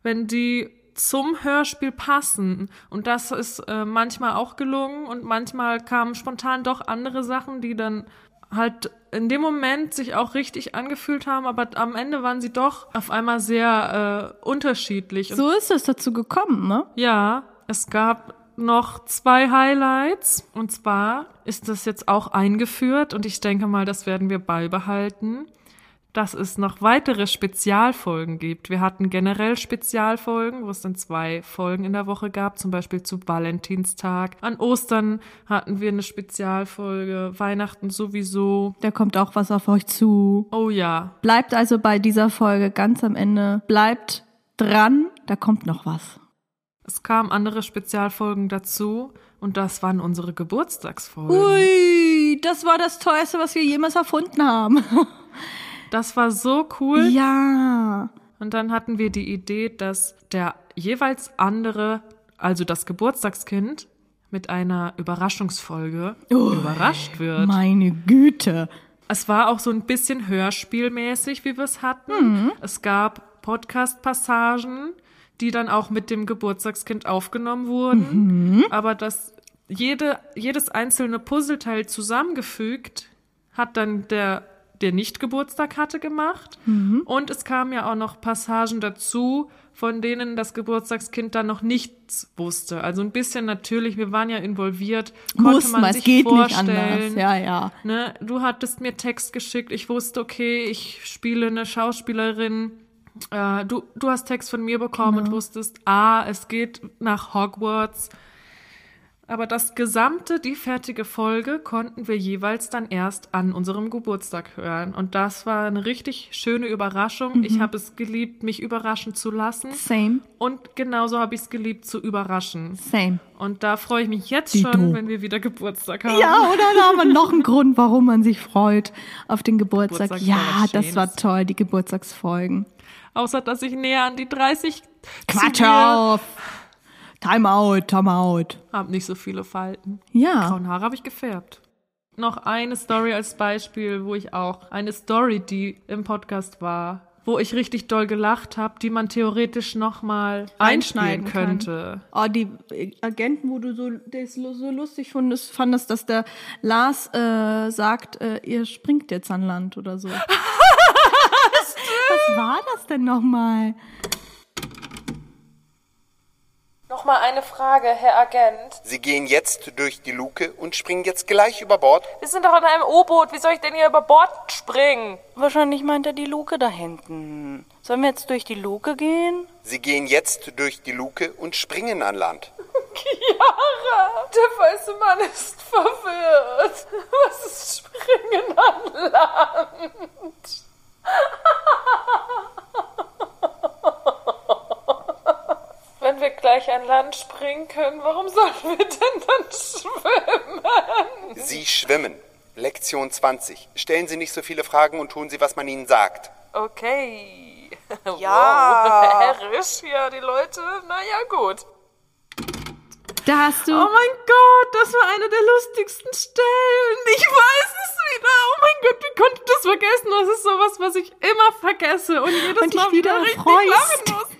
B: wenn die zum Hörspiel passen. Und das ist äh, manchmal auch gelungen und manchmal kamen spontan doch andere Sachen, die dann halt in dem Moment sich auch richtig angefühlt haben, aber am Ende waren sie doch auf einmal sehr äh, unterschiedlich.
A: So ist es dazu gekommen, ne?
B: ja, es gab noch zwei Highlights. Und zwar ist das jetzt auch eingeführt und ich denke mal, das werden wir beibehalten, dass es noch weitere Spezialfolgen gibt. Wir hatten generell Spezialfolgen, wo es dann zwei Folgen in der Woche gab, zum Beispiel zu Valentinstag. An Ostern hatten wir eine Spezialfolge, Weihnachten sowieso.
A: Da kommt auch was auf euch zu.
B: Oh ja,
A: Bleibt also bei dieser Folge ganz am Ende. Bleibt dran, da kommt noch was.
B: es kamen andere Spezialfolgen dazu und das waren unsere Geburtstagsfolgen.
A: Ui, das war das teuerste, was wir jemals erfunden haben.
B: Das war so cool.
A: ja.
B: Und dann hatten wir die Idee, dass der jeweils andere, also das Geburtstagskind, mit einer Überraschungsfolge überrascht wird.
A: Meine Güte.
B: Es war auch so ein bisschen hörspielmäßig, wie wir es hatten. Es gab Podcast-Passagen, die dann auch mit dem Geburtstagskind aufgenommen wurden. Aber das jede, jedes einzelne Puzzleteil zusammengefügt hat dann der, der nicht Geburtstag hatte, gemacht. Und es kamen ja auch noch Passagen dazu, von denen das Geburtstagskind dann noch nichts wusste. Also ein bisschen natürlich, wir waren ja involviert, konnte
A: Muss
B: man
A: man,
B: sich
A: es geht nicht
B: vorstellen.
A: anders. Ja, ja.
B: Ne, du hattest mir Text geschickt, ich wusste, okay, ich spiele eine Schauspielerin. Äh, du, du hast Text von mir bekommen
A: Genau.
B: und wusstest, ah, es geht nach Hogwarts. Aber das gesamte, die fertige Folge konnten wir jeweils dann erst an unserem Geburtstag hören. Und das war eine richtig schöne Überraschung.
A: Mhm.
B: Ich habe es geliebt, mich überraschen zu lassen.
A: Same,
B: Und genauso habe ich es geliebt, zu überraschen.
A: same.
B: Und da freue ich mich jetzt
A: Dito.
B: schon, wenn wir wieder Geburtstag haben.
A: Ja, oder da haben wir noch einen Grund, warum man sich freut auf den Geburtstag.
B: Geburtstag
A: ja, das war toll, die Geburtstagsfolgen.
B: Außer, dass ich näher an die 30
A: Quatsch auf! Time out, time out.
B: Hab nicht so viele Falten.
A: Ja.
B: Grauen Haare habe ich gefärbt. Noch eine Story als Beispiel, wo ich auch eine Story, die im Podcast war, wo ich richtig doll gelacht habe, die man theoretisch nochmal einschneiden
A: Reinschneiden kann.
B: könnte.
A: Oh, die äh, Agenten, wo du so, das so lustig fandest, fandest, dass der Lars äh, sagt, äh, ihr springt jetzt an Land oder so. Was war das denn nochmal?
F: Nochmal eine Frage, Herr Agent.
G: Sie gehen jetzt durch die Luke und springen jetzt gleich über Bord.
F: Wir sind doch in einem U-Boot. Wie soll ich denn hier über Bord springen?
D: Wahrscheinlich meint er die Luke da hinten. Sollen wir jetzt durch die Luke gehen?
G: Sie gehen jetzt durch die Luke und springen an Land.
F: Chiara, der weiße Mann ist verwirrt. Was ist Springen an Land? Wenn wir gleich an Land springen können, warum sollen wir denn dann schwimmen?
G: Sie schwimmen. Lektion 20. Stellen Sie nicht so viele Fragen und tun Sie, was man Ihnen sagt.
F: Okay.
D: Ja.
F: Wow, herrisch, ja, die Leute. Naja, gut.
A: Da hast du.
B: Oh mein Gott, das war eine der lustigsten Stellen. Ich weiß es wieder. Oh mein Gott, wie konnte ich das vergessen? Das ist sowas, was ich immer vergesse und jedes
A: Und
B: Mal
A: wieder
B: wieder richtig
A: freust.
B: lachen muss.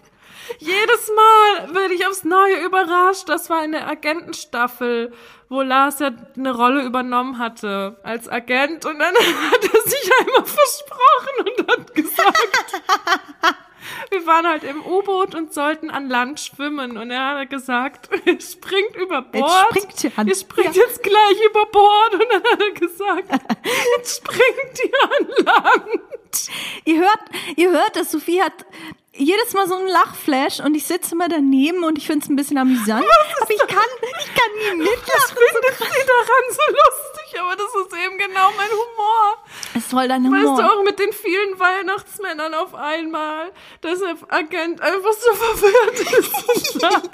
B: Jedes Mal werde ich aufs Neue überrascht. Das war eine Agentenstaffel, wo Lars ja eine Rolle übernommen hatte als Agent und dann hat er sich einmal versprochen und hat gesagt, wir waren halt im U-Boot und sollten an Land schwimmen und er hat gesagt, ihr springt über Bord.
A: springt ihr an.
B: Ihr springt jetzt gleich über Bord und dann hat er gesagt, jetzt springt ihr an Land.
A: Ihr hört, ihr hört, dass Sophie hat jedes Mal so einen Lachflash und ich sitze immer daneben und ich finde es ein bisschen amüsant. Aber ich kann, ich kann nie mitlachen.
B: findet sie daran so lustig, aber das ist eben genau mein Humor.
A: Es soll dein
B: Weißt
A: Humor.
B: du, auch mit den vielen Weihnachtsmännern auf einmal, dass der Agent einfach so verwirrt ist und sagt,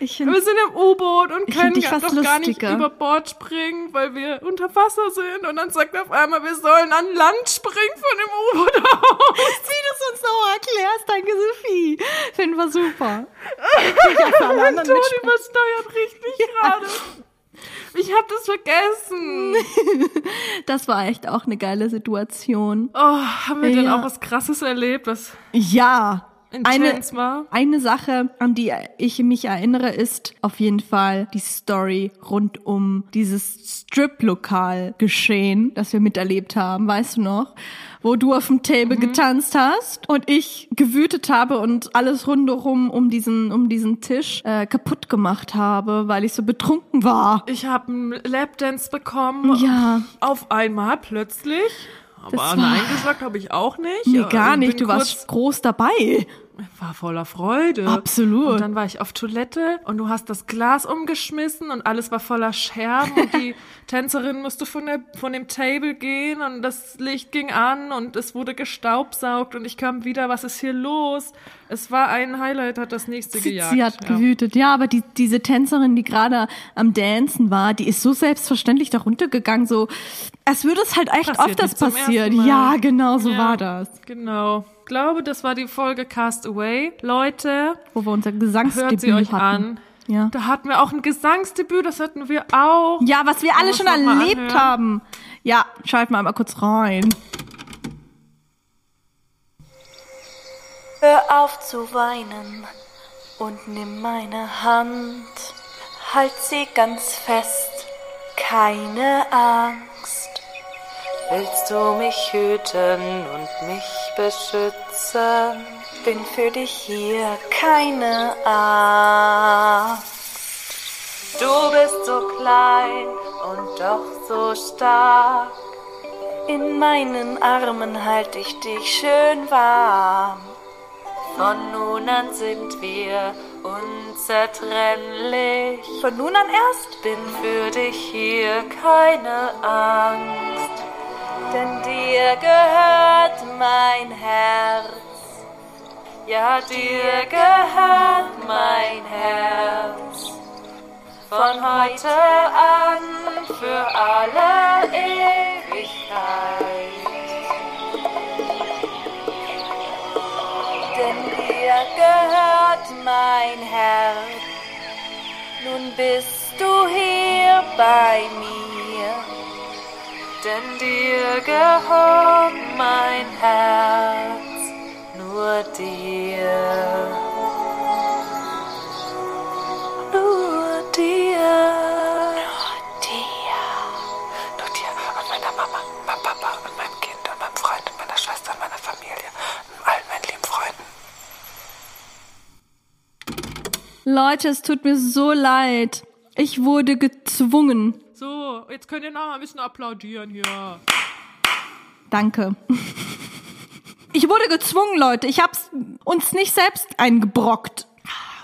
A: Ich
B: Wir
A: finde
B: sind im U-Boot und können
A: find dich
B: gar, doch nicht
A: lustiger.
B: über Bord springen, weil wir unter Wasser sind. Und dann sagt er auf einmal, wir sollen an Land springen von dem U-Boot aus.
A: wie du es uns noch erklärst, danke Sophie. Finden wir super.
B: Toni
A: mitspringen.
B: übersteuert richtig gerade. Ich hab das vergessen.
A: Das war echt auch eine geile Situation.
B: Oh, haben wir denn
A: Ja.
B: auch was Krasses erlebt, was
A: Ja. Eine,
B: intens war?
A: eine Sache, an die ich mich erinnere, ist auf jeden Fall die Story rund um dieses Strip-Lokal geschehen, das wir miterlebt haben, weißt du noch? Wo du auf dem Table getanzt hast und ich gewütet habe und alles rundherum um diesen, um diesen Tisch äh, kaputt gemacht habe, weil ich so betrunken war.
B: Ich habe einen Lapdance bekommen.
A: Ja.
B: Auf einmal plötzlich. Aber
A: Das war-
B: Nein gesagt habe ich auch nicht.
A: Nee, gar
B: ich
A: nicht. Du warst groß dabei.
B: War voller Freude.
A: Absolut.
B: Und dann war ich auf Toilette und du hast das Glas umgeschmissen und alles war voller Scherben und die Tänzerin musste von, der, von dem Table gehen und das Licht ging an und es wurde gestaubsaugt und ich kam wieder, was ist hier los? Es war ein Highlight, hat das nächste
A: Sie,
B: gejagt.
A: sie hat
B: ja.
A: gewütet. Ja, aber die, diese Tänzerin, die gerade am Dancen war, die ist so selbstverständlich da runtergegangen, so, als würde es halt echt
B: Passiert
A: oft das
B: Mal.
A: Ja, genau, so
B: Ja.
A: war das.
B: Genau. Ich glaube, das war die Folge Cast Away. Leute,
A: Wo wir unser Gesangsdebüt
B: hört sie euch
A: hatten.
B: an.
A: Ja.
B: Da hatten wir auch ein Gesangsdebüt, das hatten wir auch.
A: ja, was wir alle schon erlebt
B: anhören.
A: haben. Ja, schalt mal einmal kurz rein.
H: Hör auf zu weinen und nimm meine Hand. Halt sie ganz fest, keine Angst. Willst du mich hüten und mich beschützen? Bin für dich hier, keine Angst. Du bist so klein und doch so stark. In meinen Armen halt ich dich schön warm. Von nun an sind wir unzertrennlich. Von nun an erst bin für dich hier keine Angst. Denn dir gehört mein Herz. Ja, dir gehört mein Herz. Von heute an für alle Ewigkeit. denn dir gehört mein Herz. Nun bist du hier bei mir, denn dir gehört mein Herz, nur dir. Nur dir. Nur dir. Nur dir und meiner Mama, meinem Papa und meinem Kind und meinem Freund und meiner Schwester und meiner Familie und allen meinen lieben Freunden.
A: Leute, es tut mir so leid. Ich wurde gezwungen.
B: Jetzt könnt ihr noch mal ein bisschen applaudieren hier.
A: Danke. Ich wurde gezwungen, Leute. Ich hab's uns nicht selbst eingebrockt.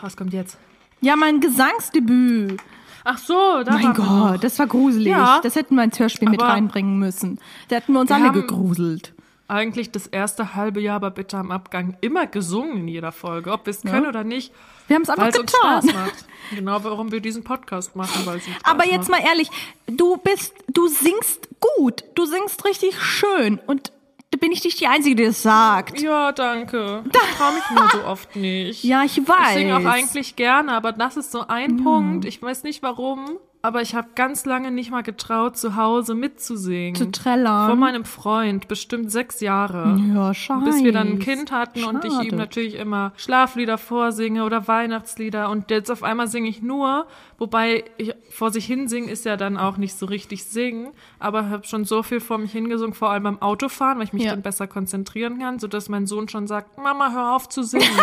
B: Was kommt jetzt?
A: Ja, mein Gesangsdebüt.
B: Ach so, da
A: Mein. Gott, das war gruselig.
B: Ja.
A: Das hätten wir ins Hörspiel mit
B: Aber-
A: reinbringen müssen. Da hätten wir uns
B: Wir
A: alle gegruselt.
B: Eigentlich das erste halbe Jahr bei Bitte am Abgang immer gesungen in jeder Folge, ob wir es können oder nicht.
A: Wir haben es einfach
B: es uns
A: getan.
B: Spaß macht. Genau, warum wir diesen Podcast machen, weil es
A: Aber jetzt
B: macht.
A: mal ehrlich, du bist, du singst gut. Du singst richtig schön. Und da bin ich nicht die Einzige, die das sagt.
B: Ja, danke. Ich traue mich nur so oft nicht.
A: Ja, ich weiß.
B: Ich singe auch eigentlich gerne, aber das ist so ein Punkt. Ich weiß nicht warum, aber ich habe ganz lange nicht mal getraut, zu Hause mitzusingen.
A: Zu trällern.
B: Von meinem Freund, bestimmt sechs Jahre.
A: Ja, scheiße.
B: Bis wir dann ein Kind hatten und ich ihm
A: Schade.
B: natürlich immer Schlaflieder vorsinge oder Weihnachtslieder und jetzt auf einmal singe ich nur, wobei ich vor sich hin singen ist ja dann auch nicht so richtig singen, aber habe schon so viel vor mich hingesungen, vor allem beim Autofahren, weil ich mich
A: Ja.
B: dann besser konzentrieren kann, sodass mein Sohn schon sagt, Mama, hör auf zu singen.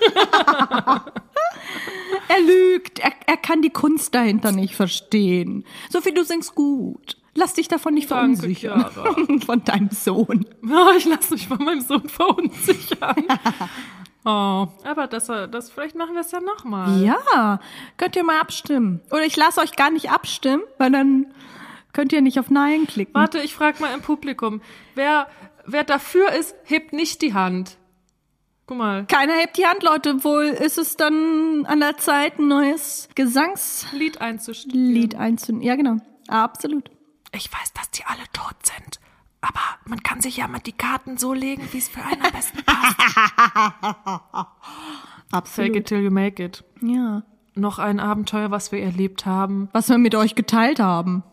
A: Er lügt. Er, er kann die Kunst dahinter nicht verstehen. Sophie, du singst gut. Lass dich davon nicht
B: Danke,
A: verunsichern.
B: Chiara.
A: Von deinem Sohn.
B: Oh, ich lasse mich von meinem Sohn verunsichern. Oh, aber das, das vielleicht machen wir es ja nochmal.
A: Ja, könnt ihr mal abstimmen. Oder ich lasse euch gar nicht abstimmen, weil dann könnt ihr nicht auf Nein klicken.
B: Warte, ich frage mal im Publikum. Wer, wer dafür ist, hebt nicht die Hand. Guck mal.
A: Keiner hebt die Hand, Leute. Wohl ist es dann an der Zeit, ein neues Gesangslied
B: Lied einzustimmen.
A: einzunehmen. Ja, genau. Absolut.
H: Ich weiß, dass die alle tot sind. Aber man kann sich ja mal die Karten so legen, wie es für einen am besten passt.
B: Fake it till you make it.
A: Ja.
B: Noch ein Abenteuer, was wir erlebt haben,
A: Was wir mit euch geteilt haben.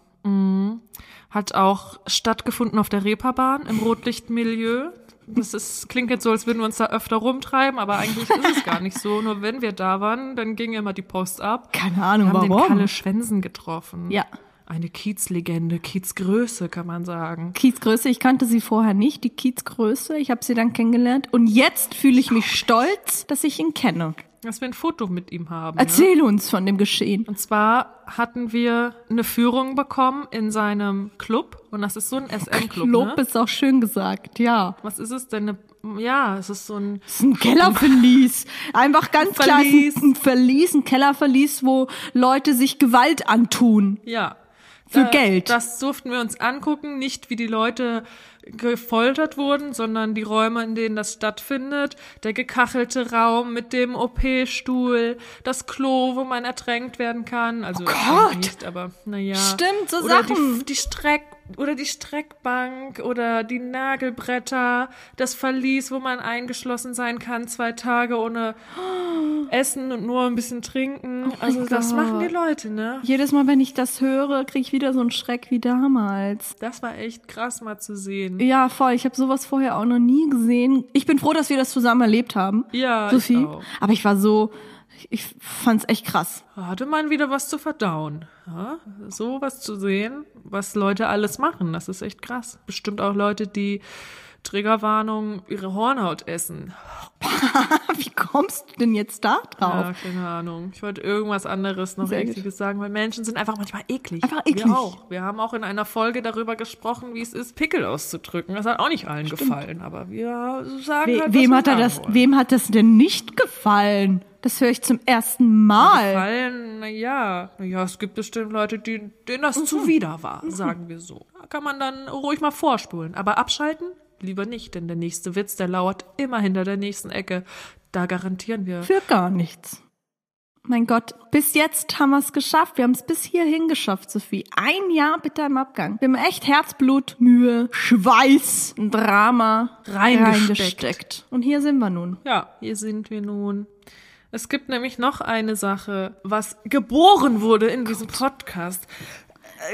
B: hat auch stattgefunden auf der Reeperbahn im Rotlichtmilieu. Das ist, klingt jetzt so, als würden wir uns da öfter rumtreiben, aber eigentlich ist es gar nicht so. Nur wenn wir da waren, dann ging immer die Post ab.
A: Keine Ahnung,
B: Wir haben
A: warum.
B: den Kalle Schwensen getroffen.
A: Ja.
B: Eine Kiezlegende, Kiezgröße, kann man sagen.
A: Kiezgröße, ich kannte sie vorher nicht, die Kiezgröße. Ich habe sie dann kennengelernt. Und jetzt fühle ich mich stolz, dass ich ihn kenne.
B: Dass wir ein Foto mit ihm haben. Ne?
A: Erzähl uns von dem Geschehen.
B: Und zwar hatten wir eine Führung bekommen in seinem Club. Und das ist so ein SM-Club.
A: Lob
B: Ne?
A: ist auch schön gesagt, ja.
B: Was ist es denn? Eine, ja, es ist so ein
A: Das ist ein Kellerverlies. Einfach ganz klar
B: Verlies.
A: ein Verlies, ein Kellerverlies, wo Leute sich Gewalt antun.
B: Ja.
A: Für
B: Da-
A: Geld.
B: Das durften wir uns angucken, nicht wie die Leute gefoltert wurden, sondern die Räume, in denen das stattfindet. Der gekachelte Raum mit dem OP-Stuhl, das Klo, wo man ertränkt werden kann. Also
A: Oh Gott.
B: nicht, aber naja.
A: Stimmt, so
B: oder
A: Sachen.
B: Die, die Streck oder die Streckbank oder die Nagelbretter, das Verlies, wo man eingeschlossen sein kann, zwei Tage ohne Essen und nur ein bisschen trinken. also das
A: Oh Gott.
B: machen die Leute, ne?
A: Jedes Mal, wenn ich das höre, kriege ich wieder so einen Schreck wie damals.
B: Das war echt krass mal zu sehen.
A: Ja, voll. Ich habe sowas vorher auch noch nie gesehen. Ich bin froh, dass wir das zusammen erlebt haben.
B: Ja,
A: Sophie.
B: ich auch.
A: Aber ich war so, ich fand's echt krass.
B: Hatte man wieder was zu verdauen. Ja? So was zu sehen, was Leute alles machen, das ist echt krass. Bestimmt auch Leute, die Triggerwarnung ihre Hornhaut essen.
A: Wie kommst du denn jetzt da drauf?
B: Ja, keine Ahnung. Ich wollte irgendwas anderes noch
A: Sehr gut.
B: Ekliges sagen, weil Menschen sind einfach manchmal eklig.
A: Einfach eklig.
B: Wir auch. Wir haben auch in einer Folge darüber gesprochen, wie es ist, Pickel auszudrücken. Das hat auch nicht allen gefallen, aber wir sagen
A: We
B: halt,
A: wem hat er das,
B: wollen.
A: wem hat das denn nicht gefallen? Das höre ich zum ersten Mal.
B: gefallen, naja, naja, es gibt bestimmt Leute, die, denen das
A: Mhm.
B: zuwider war, sagen wir so. Da kann man dann ruhig mal vorspulen. Aber abschalten? Lieber nicht, denn der nächste Witz, der lauert immer hinter der nächsten Ecke. Da garantieren wir.
A: Für gar nichts. Mein Gott, bis jetzt haben wir es geschafft. Wir haben es bis hierhin geschafft, Sophie. Ein Jahr bitte im Abgang. Wir haben echt Herzblut, Mühe, Schweiß, ein Drama
B: Reingesteckt.
A: Und hier sind wir nun.
B: Ja, hier sind wir nun. Es gibt nämlich noch eine Sache, was geboren wurde in diesem Podcast.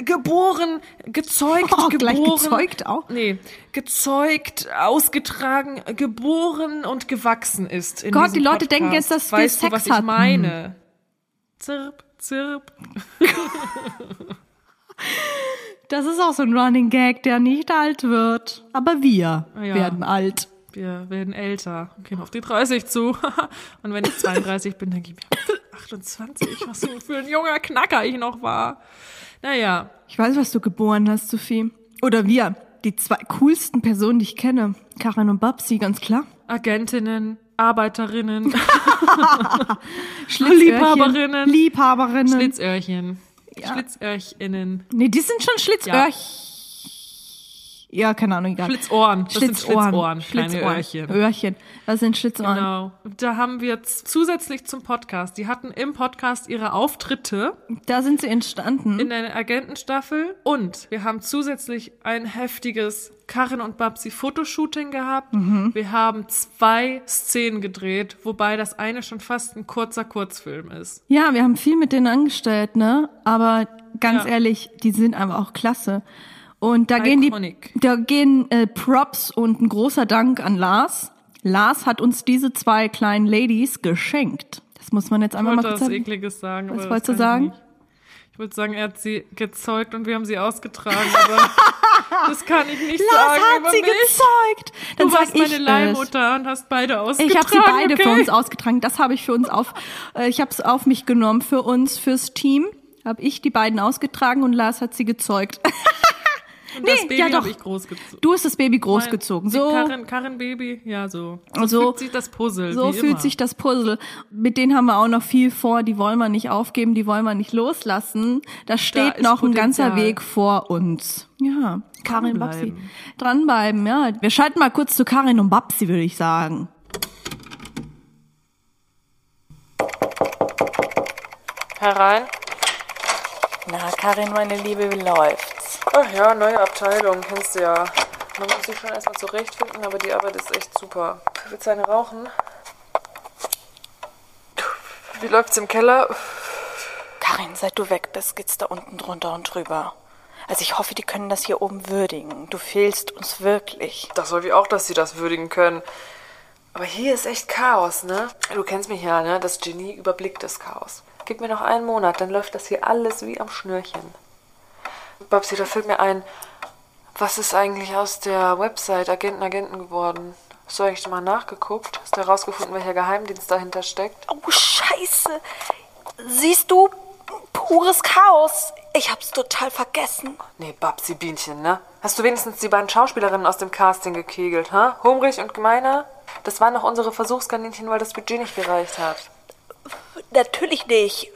B: Geboren, gezeugt,
A: Oh, gleich
B: geboren.
A: gezeugt auch?
B: Nee, gezeugt, ausgetragen, geboren und gewachsen ist.
A: Gott, die Leute
B: Podcast.
A: denken jetzt, dass wir
B: weißt du,
A: Sex
B: was ich
A: hatten.
B: meine? Zirp, zirp.
A: Das ist auch so ein Running Gag, der nicht alt wird. Aber wir
B: Ja.
A: werden alt.
B: Wir werden älter, gehen auf die 30 zu. Und wenn ich 32 bin, denke ich mir, 28, was für ein junger Knacker ich noch war. Naja,
A: Ich weiß, was du geboren hast, Sophie. Oder wir. Die zwei coolsten Personen, die ich kenne. Karin und Babsi, ganz klar.
B: Agentinnen, Arbeiterinnen. Liebhaberinnen.
A: Liebhaberinnen.
B: Schlitzöhrchen, Schlitzöhrchinnen,
A: nee, die sind schon Schlitzöhrchen. Ja. Keine Ahnung, egal.
B: Schlitzohren. Das sind Schlitzohren, kleine
A: Schlitzohren.
B: Öhrchen.
A: Öhrchen. Das sind Schlitzohren.
B: Genau. Da haben wir zusätzlich zum Podcast, die hatten im Podcast ihre Auftritte
A: Da sind sie entstanden.
B: in der Agentenstaffel und wir haben zusätzlich ein heftiges Karin und Babsi Fotoshooting gehabt. Wir haben zwei Szenen gedreht, wobei das eine schon fast ein kurzer Kurzfilm ist.
A: ja, wir haben viel mit denen angestellt, ne? Aber ganz
B: Ja.
A: ehrlich, die sind einfach auch klasse. Und da gehen
B: Iconic.
A: die, da gehen äh, Props und ein großer Dank an Lars. Lars hat uns diese zwei kleinen Ladies geschenkt. Das muss man jetzt einmal mal kurz
B: was
A: sagen.
B: Ekliges sagen.
A: Was wolltest du sagen?
B: Ich, nicht. ich wollte sagen, er hat sie gezeugt und wir haben sie ausgetragen, aber das kann ich nicht
A: Lars
B: sagen
A: hat
B: über
A: sie
B: mich.
A: gezeugt. Dann
B: Du warst
A: ich
B: meine. Leihmutter und hast beide ausgetragen.
A: Ich habe sie beide
B: okay?
A: für uns ausgetragen. Das habe ich für uns auf, äh, ich habe es auf mich genommen. Für uns, fürs Team habe ich die beiden ausgetragen und Lars hat sie gezeugt.
B: Nee, das Baby
A: ja doch.
B: ich großgezogen.
A: Du hast das Baby großgezogen. So
B: Karin, Karin Baby, ja so. So,
A: so
B: fühlt sich das Puzzle.
A: So fühlt
B: immer.
A: sich das Puzzle. Mit denen haben wir auch noch viel vor. Die wollen wir nicht aufgeben, die wollen wir nicht loslassen. Da steht
B: da
A: noch ein ganzer Weg vor uns. Ja, Karin Babsi.
B: Dranbleiben,
A: ja. Wir schalten mal kurz zu Karin und Babsi, würde ich sagen.
B: Herein.
A: Na, Karin, meine Liebe, wie läuft?
B: Ach ja, neue Abteilung, kennst du ja. Man muss sich schon erstmal zurechtfinden, aber die Arbeit ist echt super. Willst du eine rauchen? Wie läuft's im Keller?
A: Karin, seit du weg bist, geht's da unten drunter und drüber. Also ich hoffe, die können das hier oben würdigen. Du fehlst uns wirklich.
B: Das soll wie auch, dass sie das würdigen können. Aber hier ist echt Chaos, ne? Du kennst mich ja, ne? Das Genie überblickt das Chaos. Gib mir noch einen Monat, dann läuft das hier alles wie am Schnürchen. Babsi, da fällt mir ein, was ist eigentlich aus der Website Agenten Agenten geworden? Hast du eigentlich mal nachgeguckt? Hast du herausgefunden, welcher Geheimdienst dahinter steckt?
A: Oh, scheiße. Siehst du? Pures Chaos. Ich hab's total vergessen.
B: Nee, Babsi Bienchen, ne? Hast du wenigstens die beiden Schauspielerinnen aus dem Casting gekegelt, ha? Humrich und Gemeiner? Das waren noch unsere Versuchskaninchen, weil das Budget nicht gereicht hat.
A: Natürlich nicht.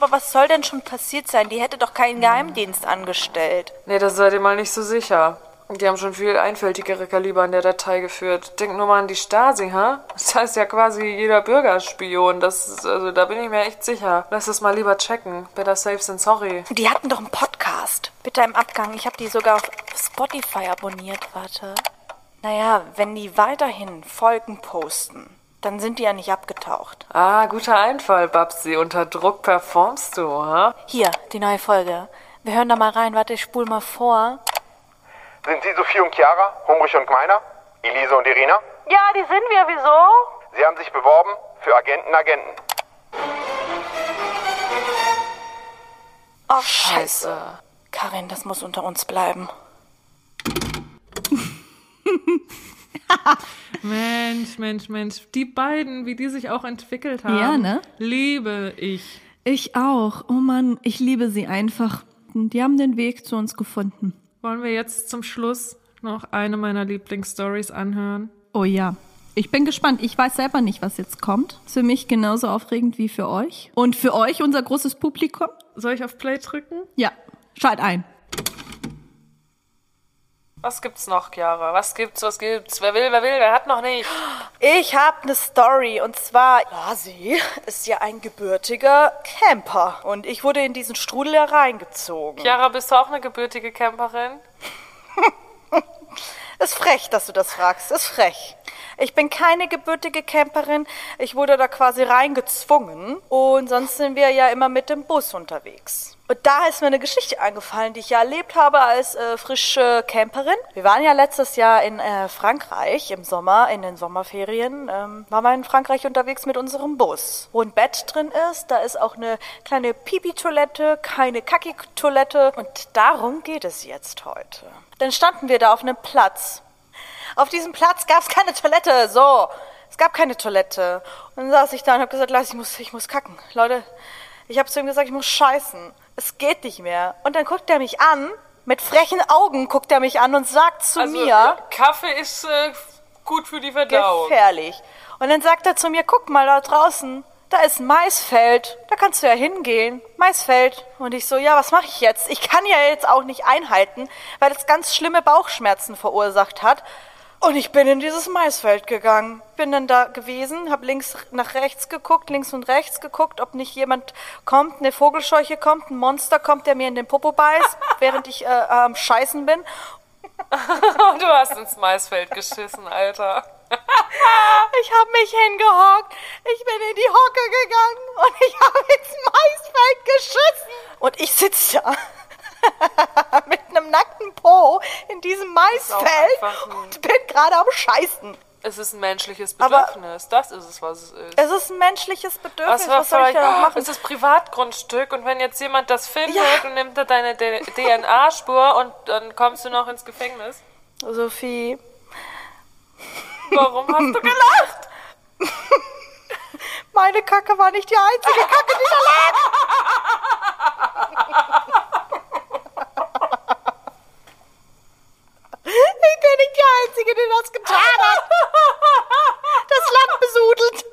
A: Aber was soll denn schon passiert sein? Die hätte doch keinen Geheimdienst angestellt.
B: Nee, das seid ihr mal nicht so sicher. Die haben schon viel einfältigere Kaliber in der Datei geführt. Denk nur mal an die Stasi, ha? Das heißt ja quasi jeder Bürgerspion. Das ist, also da bin ich mir echt sicher. Lass das mal lieber checken. Better safe than sorry.
A: Die hatten doch einen Podcast. Bitte im Abgang. Ich habe die sogar auf Spotify abonniert. Warte. Naja, wenn die weiterhin Folgen posten, dann sind die ja nicht abgetaucht.
B: Ah, guter Einfall, Babsi. Unter Druck performst du, ha?
A: Hier, die neue Folge. Wir hören da mal rein. Warte, ich spul mal vor.
E: Sind Sie Sophie und Chiara, Humrich und Gmeiner? Elise und Irina?
A: Ja, die sind wir. Wieso?
E: Sie haben sich beworben für Agenten Agenten.
A: Oh, scheiße. Karin, das muss unter uns bleiben.
I: Mensch, Mensch, Mensch. Die beiden, wie die sich auch entwickelt haben.
J: Ja, ne?
I: Liebe ich.
J: Ich auch. Oh Mann, ich liebe sie einfach. Die haben den Weg zu uns gefunden.
I: Wollen wir jetzt zum Schluss noch eine meiner Lieblingsstories anhören?
J: Oh ja. Ich bin gespannt. Ich weiß selber nicht, was jetzt kommt. Ist für mich genauso aufregend wie für euch. Und für euch, unser großes Publikum?
I: Soll ich auf Play drücken?
J: Ja. Schalt ein.
B: Was gibt's noch, Chiara? Was gibt's, was gibt's? Wer will, wer will, wer hat noch nicht?
A: Ich habe eine Story und zwar, Lasi ist ja ein gebürtiger Camper und ich wurde in diesen Strudel hereingezogen.
B: Chiara, bist du auch eine gebürtige Camperin?
A: Ist frech, dass du das fragst. Ist frech. Ich bin keine gebürtige Camperin. Ich wurde da quasi reingezwungen. Und sonst sind wir ja immer mit dem Bus unterwegs. Und da ist mir eine Geschichte eingefallen, die ich ja erlebt habe als äh, frische Camperin. Wir waren ja letztes Jahr in äh, Frankreich im Sommer, in den Sommerferien. Ähm, waren wir in Frankreich unterwegs mit unserem Bus. Wo ein Bett drin ist, da ist auch eine kleine Pipi-Toilette, keine Kaki-Toilette. Und darum geht es jetzt heute. Dann standen wir da auf einem Platz. Auf diesem Platz gab es keine Toilette. So, es gab keine Toilette. Und dann saß ich da und habe gesagt, Lars, ich muss, ich muss kacken. Leute, ich habe zu ihm gesagt, ich muss scheißen. Es geht nicht mehr. Und dann guckt er mich an, mit frechen Augen guckt er mich an und sagt zu
B: Also,
A: mir,
B: Kaffee ist äh, gut für die Verdauung.
A: gefährlich. Und dann sagt er zu mir, guck mal da draußen, da ist ein Maisfeld, da kannst du ja hingehen. Maisfeld. Und ich so, ja, was mache ich jetzt? Ich kann ja jetzt auch nicht einhalten, weil es ganz schlimme Bauchschmerzen verursacht hat. Und ich bin in dieses Maisfeld gegangen. Bin dann da gewesen, habe links nach rechts geguckt, links und rechts geguckt, ob nicht jemand kommt, eine Vogelscheuche kommt, ein Monster kommt, der mir in den Popo beißt, während ich äh, am Scheißen bin.
B: du hast ins Maisfeld geschissen, Alter.
A: Ich habe mich hingehockt, ich bin in die Hocke gegangen und ich habe ins Maisfeld geschissen. Und ich sitze da mit einem nackten Po in diesem Maisfeld und bin gerade am Scheißen.
B: Es ist ein menschliches
A: Aber-
B: Bedürfnis. das ist es, was es ist.
A: Es ist ein menschliches Bedürfnis,
B: war
A: was soll ich da noch machen?
B: Es ist Privatgrundstück und wenn jetzt jemand das findet
A: Ja.
B: und nimmt da deine DNA-Spur und dann kommst du noch ins Gefängnis.
A: Sophie,
B: Warum hast du gelacht?
A: meine Kacke war nicht die einzige Kacke, die da lag. Ich bin nicht die Einzige, die das getan hat. Das Land besudelt.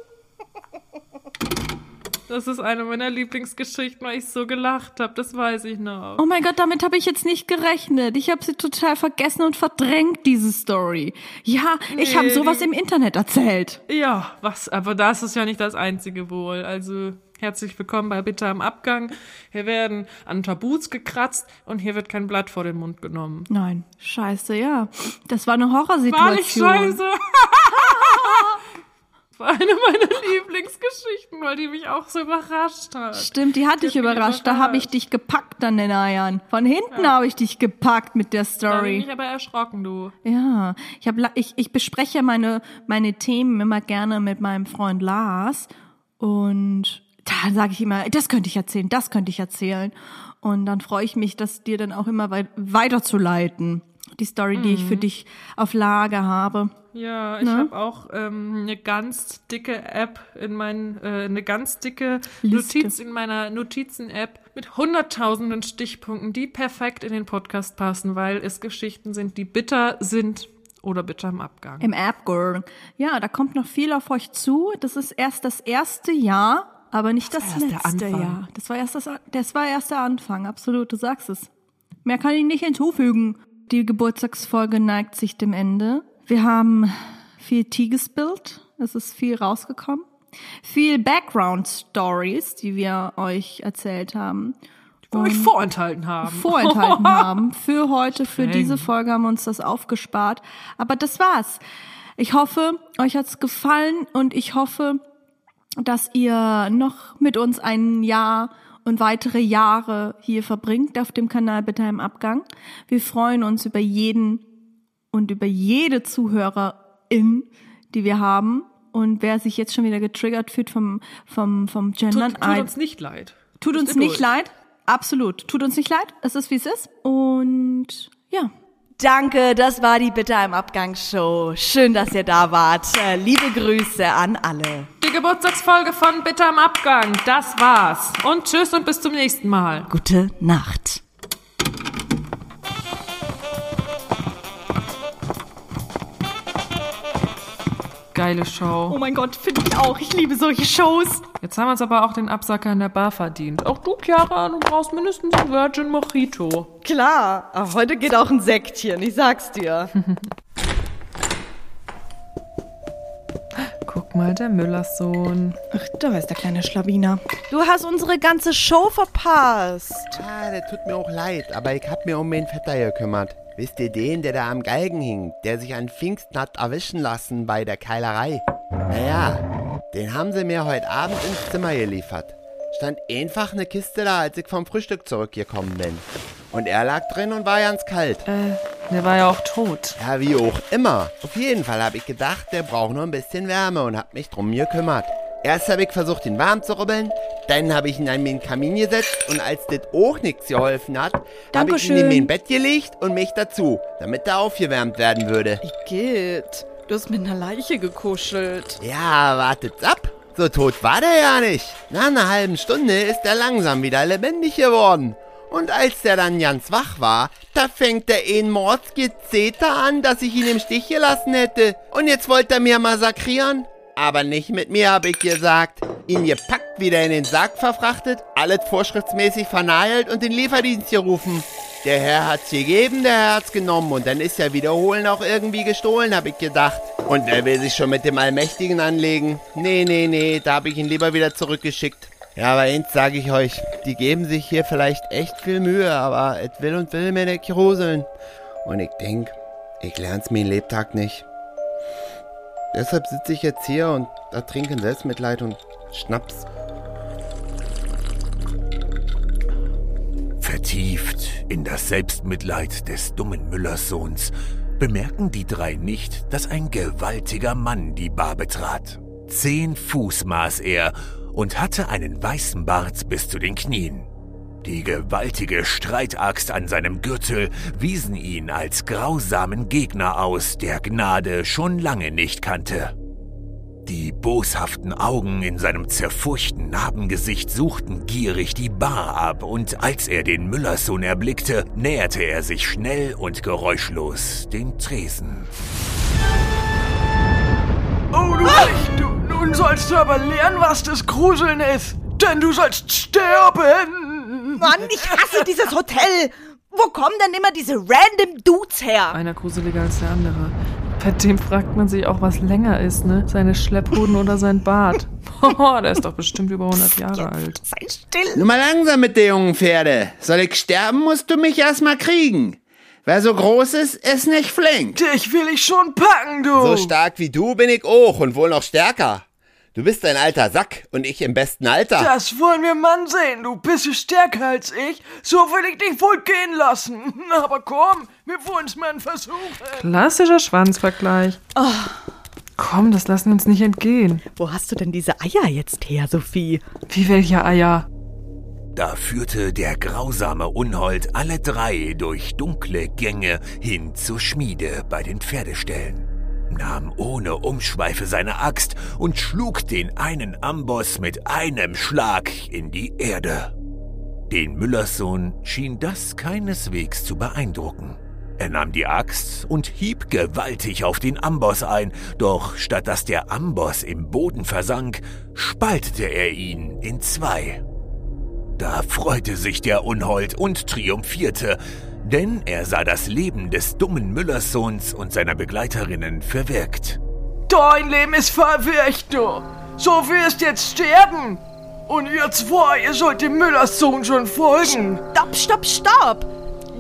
I: Das ist eine meiner Lieblingsgeschichten, weil ich so gelacht habe. Das weiß ich noch.
J: Oh mein Gott, damit habe ich jetzt nicht gerechnet. Ich habe sie total vergessen und verdrängt, diese Story. Ja, ich habe
I: Nee,
J: sowas im Internet erzählt.
I: Ja, was? Aber das ist ja nicht das einzige wohl. Also,
B: Herzlich willkommen bei Bitter am Abgang. Hier werden an Tabus gekratzt und hier wird kein Blatt vor den Mund genommen.
A: Nein, scheiße, ja. Das war eine Horrorsituation.
B: War nicht scheiße. war eine meiner Lieblingsgeschichten, weil die mich auch so überrascht hat.
A: Stimmt, die hat dich
B: mich
A: überrascht. Da habe ich dich gepackt an den Eiern. Von hinten habe ich dich gepackt mit der
B: Da bin
A: Story.
B: ich aber erschrocken, du.
A: Ja, ich, hab, ich, ich bespreche meine, meine Themen immer gerne mit meinem Freund Lars und da sage ich immer, das könnte ich erzählen, das könnte ich erzählen. Und dann freue ich mich, das dir dann auch immer wei weiterzuleiten. Die Story, die ich für dich auf Lager habe.
B: Ja, ich habe auch ähm, eine ganz dicke App in mein, äh, eine ganz dicke
A: Liste.
B: Notiz in meiner Notizen-App mit hunderttausenden Stichpunkten, die perfekt in den Podcast passen, weil es Geschichten sind, die bitter sind oder bitter im Abgang.
A: Im App Girl. Ja, da kommt noch viel auf euch zu. Das ist erst das erste Jahr, aber nicht das,
B: der
A: letzte. Jahr. Das war erst das, das war erst der Anfang. Absolut, du sagst es. Mehr kann ich nicht hinzufügen. Die Geburtstagsfolge neigt sich dem Ende. Wir haben viel Tee gespillt. Es ist viel rausgekommen. Viel Background Stories, die wir euch erzählt haben.
B: Wo euch vorenthalten haben.
A: vorenthalten haben. Für heute, für
B: Streng.
A: diese Folge haben wir uns das aufgespart. Aber das war's. Ich hoffe, euch hat's gefallen und ich hoffe, dass ihr noch mit uns ein Jahr und weitere Jahre hier verbringt auf dem Kanal Bitte im Abgang. Wir freuen uns über jeden und über jede Zuhörerin, die wir haben. Und wer sich jetzt schon wieder getriggert fühlt vom, vom, vom Gendern,
B: Tut, tut uns nicht leid.
A: Tut uns nicht leid. Absolut. Tut uns nicht leid. Es ist, wie es ist. Und ja.
E: Danke, das war die Bitte im Abgang Show. Schön, dass ihr da wart. Äh, Liebe Grüße an alle.
B: Die Geburtstagsfolge von Bitter im Abgang. Das war's. Und tschüss und bis zum nächsten Mal.
E: Gute Nacht.
B: Geile Show.
A: Oh mein Gott, finde ich auch. Ich liebe solche Shows.
B: Jetzt haben wir uns aber auch den Absacker in der Bar verdient. Auch du, Chiara, du brauchst mindestens ein Virgin Mojito.
E: Klar, aber heute geht auch ein Sektchen, ich sag's dir.
B: Guck mal, der Müllerssohn.
A: Ach, da ist der kleine Schlawiner.
E: Du hast unsere ganze Show verpasst.
G: Ah, der tut mir auch leid, aber ich hab mir um den Vetter gekümmert. Wisst ihr den, der da am Galgen hing, der sich an Pfingsten hat erwischen lassen bei der Keilerei? Naja, den haben sie mir heute Abend ins Zimmer geliefert. Stand einfach eine Kiste da, als ich vom Frühstück zurückgekommen bin. Und er lag drin und war ganz kalt.
B: Der war ja auch tot.
G: Ja, wie auch immer. Auf jeden Fall habe ich gedacht, der braucht nur ein bisschen Wärme und hab mich drum gekümmert. Erst habe ich versucht, ihn warm zu rubbeln, dann habe ich ihn an den Kamin gesetzt und als das auch nichts geholfen hat, habe ich ihn in mein Bett gelegt und mich dazu, damit er aufgewärmt werden würde.
E: Igitt, du hast mit einer Leiche gekuschelt.
G: Ja, wartet's ab. So tot war der ja nicht. Nach einer halben Stunde ist er langsam wieder lebendig geworden. Und als der dann ganz wach war, da fängt er ein Mordsgezeter an, dass ich ihn im Stich gelassen hätte. Und jetzt wollte er mir massakrieren. Aber nicht mit mir, hab ich gesagt. Ihn gepackt, wieder in den Sarg verfrachtet, alles vorschriftsmäßig vernagelt und den Lieferdienst gerufen. Der Herr hat's gegeben, der Herr hat's genommen und dann ist ja Wiederholen auch irgendwie gestohlen, hab ich gedacht. Und er will sich schon mit dem Allmächtigen anlegen. Nee, nee, nee, da hab ich ihn lieber wieder zurückgeschickt. Ja, aber eins sage ich euch, die geben sich hier vielleicht echt viel Mühe, aber es will und will mir nicht gruseln. Und ich denk, ich lern's mir Lebtag nicht. Deshalb sitze ich jetzt hier und ertrinke in Selbstmitleid und Schnaps.
C: Vertieft in das Selbstmitleid des dummen Müllerssohns bemerken die drei nicht, dass ein gewaltiger Mann die Bar betrat. Zehn Fuß maß er und hatte einen weißen Bart bis zu den Knien. Die gewaltige Streitaxt an seinem Gürtel wiesen ihn als grausamen Gegner aus, der Gnade schon lange nicht kannte. Die boshaften Augen in seinem zerfurchten Narbengesicht suchten gierig die Bar ab, und als er den Müllerssohn erblickte, näherte er sich schnell und geräuschlos den Tresen.
K: Oh, du nicht! Du, nun sollst du aber lernen, was das Gruseln ist! Denn du sollst sterben!
E: Mann, ich hasse dieses Hotel. Wo kommen denn immer diese random Dudes her?
B: Einer gruseliger als der andere. Bei dem fragt man sich auch, was länger ist, ne? Seine Schlepphoden oder sein Bart. Boah, der ist doch bestimmt über 100 Jahre alt.
A: Sei still.
G: Nur mal langsam mit der jungen Pferde. Soll ich sterben, musst du mich erst mal kriegen. Wer so groß ist, ist nicht flink.
K: Dich will ich schon packen, du.
G: So stark wie du bin ich auch und wohl noch stärker. Du bist ein alter Sack und ich im besten Alter.
K: Das wollen wir mal sehen. Du bist stärker als ich. So will ich dich wohl gehen lassen. Aber komm, wir wollen's mal einen Versuch.
B: Klassischer Schwanzvergleich. Komm, das lassen wir uns nicht entgehen.
A: Wo hast du denn diese Eier jetzt her, Sophie?
B: Wie welche Eier?
C: Da führte der grausame Unhold alle drei durch dunkle Gänge hin zur Schmiede bei den Pferdeställen, nahm ohne Umschweife seine Axt und schlug den einen Amboss mit einem Schlag in die Erde. Den Müllerssohn schien das keineswegs zu beeindrucken. Er nahm die Axt und hieb gewaltig auf den Amboss ein, doch statt dass der Amboss im Boden versank, spaltete er ihn in zwei. Da freute sich der Unhold und triumphierte, denn er sah das Leben des dummen Müllerssohns und seiner Begleiterinnen verwirkt.
K: Dein Leben ist verwirkt, du. So wirst jetzt sterben. Und ihr zwei, ihr sollt dem Müllers Sohn schon folgen.
A: Stopp, stopp, stopp!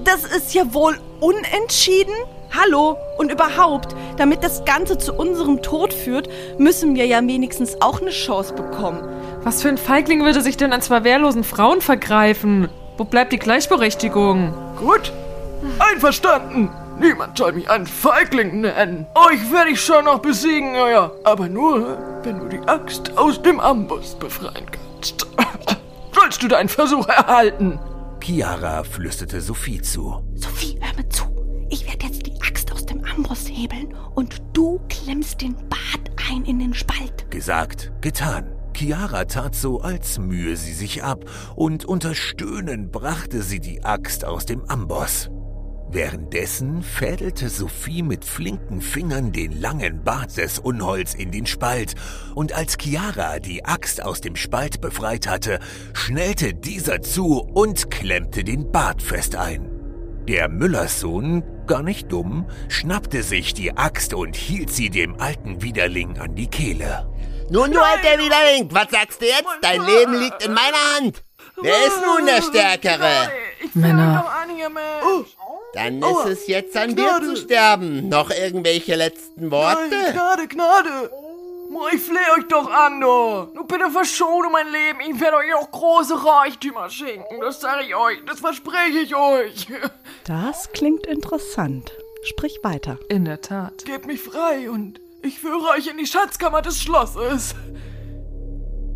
A: Das ist ja wohl unentschieden? Hallo? Und überhaupt, damit das Ganze zu unserem Tod führt, müssen wir ja wenigstens auch eine Chance bekommen.
B: Was für ein Feigling würde sich denn an zwei wehrlosen Frauen vergreifen? Wo bleibt die Gleichberechtigung?
K: Gut? Einverstanden. Niemand soll mich einen Feigling nennen. Euch werde ich schon noch besiegen, ja. Aber nur, wenn du die Axt aus dem Amboss befreien kannst. Sollst du deinen Versuch erhalten?
C: Chiara flüsterte Sophie zu.
D: Sophie, hör mir zu. Ich werde jetzt die Axt aus dem Amboss hebeln und du klemmst den Bart ein in den Spalt.
C: Gesagt, getan. Chiara tat so, als mühe sie sich ab, und unter Stöhnen brachte sie die Axt aus dem Amboss. Währenddessen fädelte Sophie mit flinken Fingern den langen Bart des Unholds in den Spalt, und als Chiara die Axt aus dem Spalt befreit hatte, schnellte dieser zu und klemmte den Bart fest ein. Der Müllerssohn, gar nicht dumm, schnappte sich die Axt und hielt sie dem alten Widerling an die Kehle.
G: Nun, du alter Widerling, was sagst du jetzt? Dein Leben liegt in meiner Hand. Wer ist nun der Stärkere?
K: Ich
B: Männer.
G: Dann ist es jetzt an dir zu sterben. Noch irgendwelche letzten
K: Nein,
G: Worte?
K: Gnade, Gnade. Ich flehe euch doch an, du. Nur bitte verschone mein Leben. Ich werde euch auch große Reichtümer schenken. Das sage ich euch. Das verspreche ich euch.
A: Das klingt interessant. Sprich weiter.
B: In der Tat.
K: Gebt mich frei und ich führe euch in die Schatzkammer des Schlosses.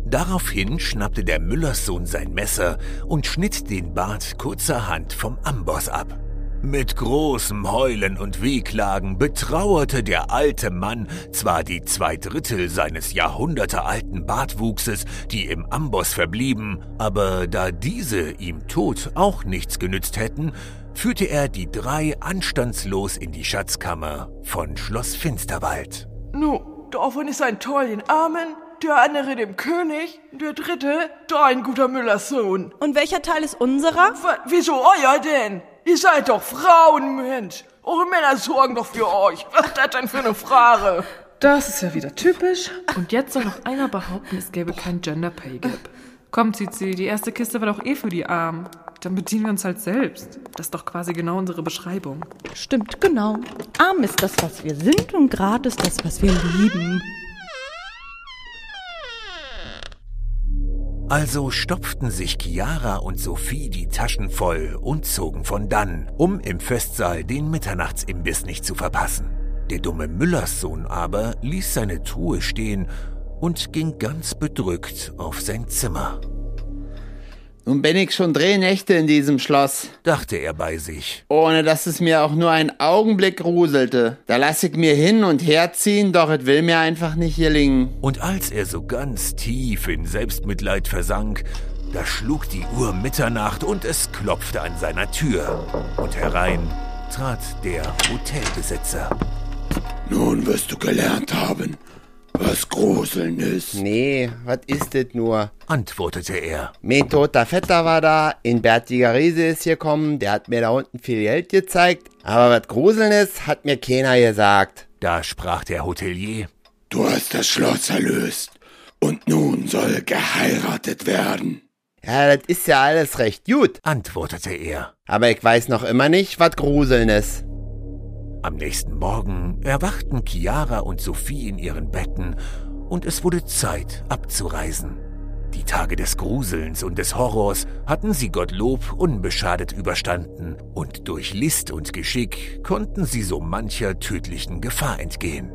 C: Daraufhin schnappte der Müllerssohn sein Messer und schnitt den Bart kurzerhand vom Amboss ab. Mit großem Heulen und Wehklagen betrauerte der alte Mann zwar die zwei Drittel seines jahrhundertealten Bartwuchses, die im Amboss verblieben, aber da diese ihm tot auch nichts genützt hätten, führte er die drei anstandslos in die Schatzkammer von Schloss Finsterwald.
K: Nu, davon ist ein Teil den Armen, der andere dem König, der dritte dein guter Müllers Sohn.
A: Und welcher Teil ist unserer?
K: Wa- Wieso euer denn? Ihr seid doch Frauen, Mensch. Eure Männer sorgen doch für euch. Was ist das denn für eine Frage?
B: Das ist ja wieder typisch. Und jetzt soll noch einer behaupten, es gäbe kein Gender Pay Gap. Komm, Zizi, die erste Kiste war doch eh für die Armen. Dann bedienen wir uns halt selbst. Das ist doch quasi genau unsere Beschreibung.
A: Stimmt, genau. Arm ist das, was wir sind und Grad ist das, was wir lieben.
C: Also stopften sich Chiara und Sophie die Taschen voll und zogen von dann, um im Festsaal den Mitternachtsimbiss nicht zu verpassen. Der dumme Müllerssohn aber ließ seine Truhe stehen und ging ganz bedrückt auf sein Zimmer,
G: Nun bin ich schon drei Nächte in diesem Schloss,
C: dachte er bei sich.
G: ohne dass es mir auch nur einen Augenblick gruselte. Da lass ich mir hin und herziehen, doch es will mir einfach nicht gelingen.
C: Und als er so ganz tief in Selbstmitleid versank, da schlug die Uhr Mitternacht und es klopfte an seiner Tür. Und herein trat der Hotelbesitzer.
L: Nun wirst du gelernt haben, was Gruseln ist.
G: Nee, was ist das nur?
C: antwortete er.
G: Mein toter Vetter war da, ein bärtiger Riese ist gekommen, der hat mir da unten viel Geld gezeigt, aber was Gruseln ist, hat mir keiner gesagt.
C: Da sprach der Hotelier.
L: Du hast das Schloss erlöst und nun soll geheiratet werden.
G: Ja, das ist ja alles recht gut,
C: antwortete er.
G: aber ich weiß noch immer nicht, was Gruseln ist.
C: Am nächsten Morgen erwachten Chiara und Sophie in ihren Betten und es wurde Zeit abzureisen. Die Tage des Gruselns und des Horrors hatten sie Gottlob unbeschadet überstanden und durch List und Geschick konnten sie so mancher tödlichen Gefahr entgehen.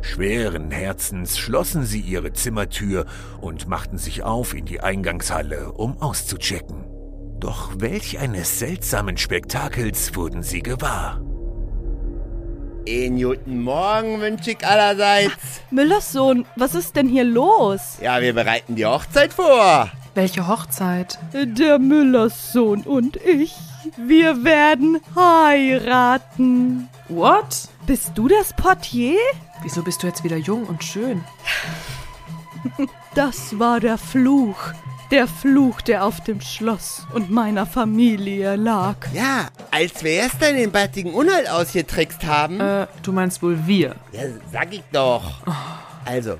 C: Schweren Herzens schlossen sie ihre Zimmertür und machten sich auf in die Eingangshalle, um auszuchecken. Doch welch eines seltsamen Spektakels wurden sie gewahr.
G: Einen guten Morgen wünsche ich allerseits.
A: Müllers Sohn, was ist denn hier los?
G: Ja, wir bereiten die Hochzeit vor.
B: Welche Hochzeit?
A: Der Müllers Sohn und ich, wir werden heiraten.
B: What?
A: Bist du das Portier?
B: Wieso bist du jetzt wieder jung und schön?
A: Das war der Fluch. Der Fluch, der auf dem Schloss und meiner Familie lag.
G: Ja, als wir gestern den bärtigen Unhalt ausgetrickst haben.
B: Äh, du meinst wohl wir.
G: Ja, sag ich doch. Also,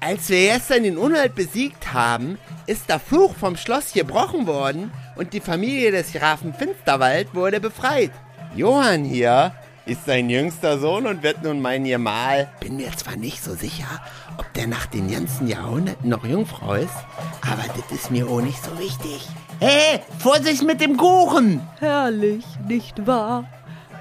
G: als wir gestern den Unhalt besiegt haben, ist der Fluch vom Schloss gebrochen worden und die Familie des Grafen Finsterwald wurde befreit. Johann hier ist sein jüngster Sohn und wird nun mein Gemahl. Bin mir zwar nicht so sicher, ob der nach den ganzen Jahrhunderten noch Jungfrau ist, aber das ist mir auch nicht so wichtig. Hey, Vorsicht mit dem Kuchen!
A: Herrlich, nicht wahr?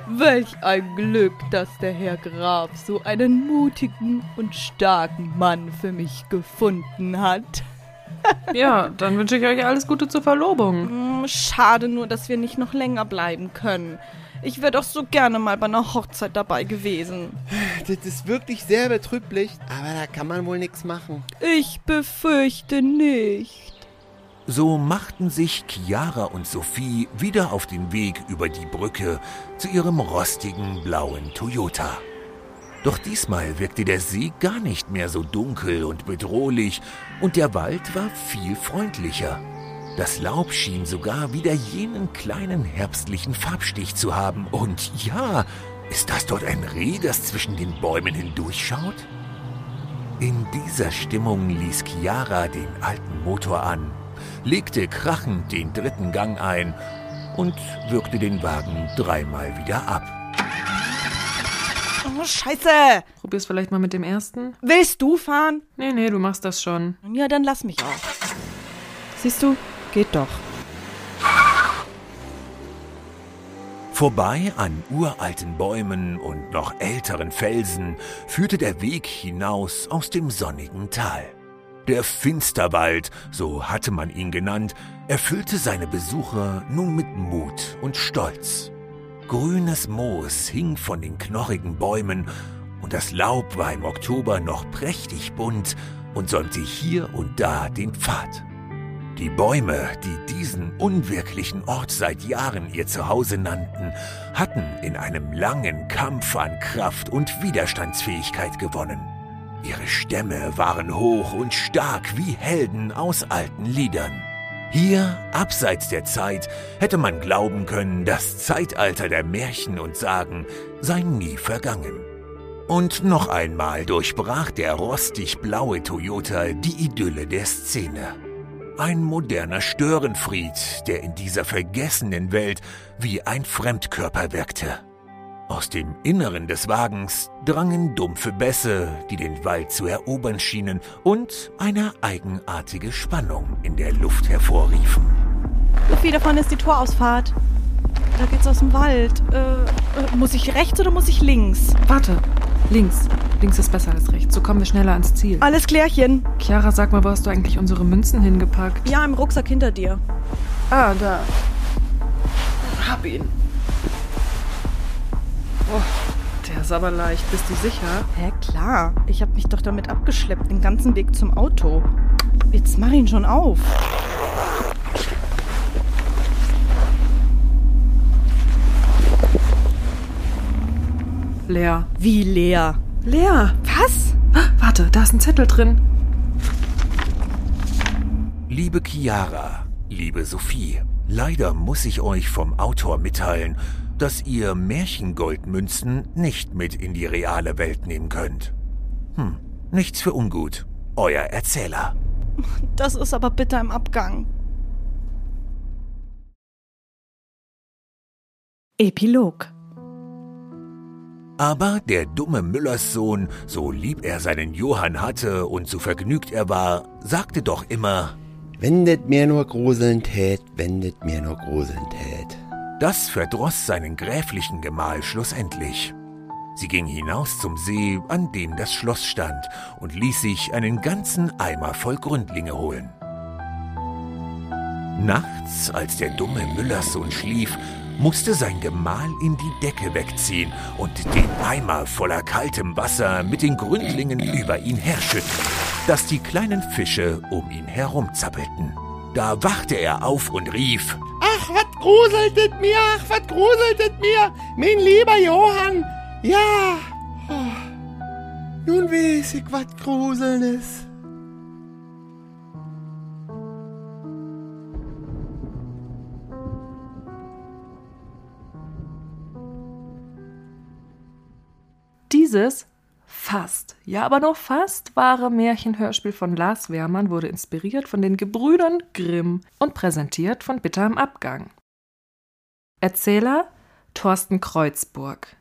A: Welch ein Glück, dass der Herr Graf so einen mutigen und starken Mann für mich gefunden hat.
B: Ja, dann wünsche ich euch alles Gute zur Verlobung.
A: Hm, Schade nur, dass wir nicht noch länger bleiben können. Ich wäre doch so gerne mal bei einer Hochzeit dabei gewesen.
G: Das ist wirklich sehr betrüblich, aber da kann man wohl nichts machen.
A: Ich befürchte nicht.
C: So machten sich Chiara und Sophie wieder auf den Weg über die Brücke zu ihrem rostigen blauen Toyota. Doch diesmal wirkte der See gar nicht mehr so dunkel und bedrohlich und der Wald war viel freundlicher. Das Laub schien sogar wieder jenen kleinen herbstlichen Farbstich zu haben. Und ja, ist das dort ein Reh, das zwischen den Bäumen hindurchschaut? In dieser Stimmung ließ Chiara den alten Motor an, legte krachend den dritten Gang ein und wirkte den Wagen dreimal wieder ab.
A: Oh, Scheiße!
B: Probier's vielleicht mal mit dem ersten?
A: Willst du fahren?
B: Nee, nee, du machst das schon.
A: Ja, dann lass mich auch. Siehst du, geht doch.
C: Vorbei an uralten Bäumen und noch älteren Felsen führte der Weg hinaus aus dem sonnigen Tal. Der Finsterwald, so hatte man ihn genannt, erfüllte seine Besucher nun mit Mut und Stolz. Grünes Moos hing von den knorrigen Bäumen und das Laub war im Oktober noch prächtig bunt und säumte hier und da den Pfad. Die Bäume, die diesen unwirklichen Ort seit Jahren ihr Zuhause nannten, hatten in einem langen Kampf an Kraft und Widerstandsfähigkeit gewonnen. Ihre Stämme waren hoch und stark wie Helden aus alten Liedern. Hier, abseits der Zeit, hätte man glauben können, das Zeitalter der Märchen und Sagen sei nie vergangen. Und noch einmal durchbrach der rostig blaue Toyota die Idylle der Szene. Ein moderner Störenfried, der in dieser vergessenen Welt wie ein Fremdkörper wirkte. Aus dem Inneren des Wagens drangen dumpfe Bässe, die den Wald zu erobern schienen und eine eigenartige Spannung in der Luft hervorriefen.
A: Sophie, davon ist die Torausfahrt. Da geht's aus dem Wald. Äh, äh, muss ich rechts oder muss ich links?
B: Warte, links. Links ist besser als rechts. So kommen wir schneller ans Ziel.
A: Alles klärchen.
B: Chiara, sag mal, wo hast du eigentlich unsere Münzen hingepackt?
A: Ja, im Rucksack hinter dir.
B: Ah, da. Hab ihn. Oh, der ist aber leicht. Bist du sicher?
A: Hä, klar. Ich habe mich doch damit abgeschleppt, den ganzen Weg zum Auto. Jetzt mach ihn schon auf.
B: Leer.
A: Wie leer.
B: Leer.
A: Was?
B: Warte, da ist ein Zettel drin.
C: Liebe Chiara, liebe Sophie, leider muss ich euch vom Autor mitteilen, dass ihr Märchengoldmünzen nicht mit in die reale Welt nehmen könnt. Hm, nichts für ungut. Euer Erzähler.
A: Das ist aber bitter im Abgang. Epilog
C: Aber der dumme Müllerssohn, so lieb er seinen Johann hatte und so vergnügt er war, sagte doch immer,
G: Wendet mir nur gruseln tät, wendet mir nur gruseln tät.
C: Das verdross seinen gräflichen Gemahl schlussendlich. Sie ging hinaus zum See, an dem das Schloss stand, und ließ sich einen ganzen Eimer voll Gründlinge holen. Nachts, als der dumme Müllerssohn schlief, musste sein Gemahl in die Decke wegziehen und den Eimer voller kaltem Wasser mit den Gründlingen über ihn herschütten, dass die kleinen Fische um ihn herumzappelten. Da wachte er auf und rief,
G: Ach, wat gruseltet mir, ach, wat gruseltet mir, mein lieber Johann. Ja, oh, nun weiß ich, wat gruseln ist.
B: Dieses fast, ja aber noch fast wahre Märchenhörspiel von Lars Wehrmann wurde inspiriert von den Gebrüdern Grimm und präsentiert von Bitter im Abgang. Erzähler Thorsten Kreuzburg,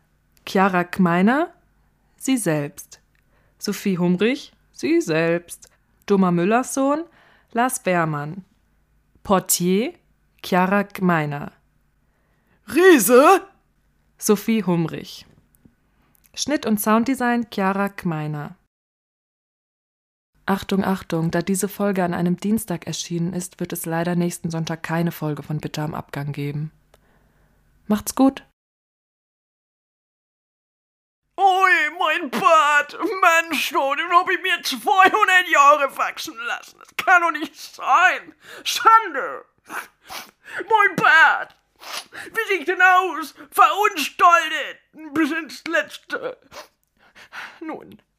B: Chiara Kmeiner, sie selbst, Sophie Humrich, sie selbst, Dummer Müllerssohn, Lars Wehrmann, Portier, Chiara Kmeiner,
K: Riese?
B: Sophie Humrich. Schnitt und Sounddesign Chiara Kmeiner. Achtung, Achtung, da diese Folge an einem Dienstag erschienen ist, wird es leider nächsten Sonntag keine Folge von Bitter am Abgang geben. Macht's gut.
K: Ui, mein Bart! Mensch, du, den hab ich mir 200 Jahre wachsen lassen. Das kann doch nicht sein. Schande! Mein Bart! Wie sieht denn aus? Verunstaltet! Bis ins Letzte. Nun,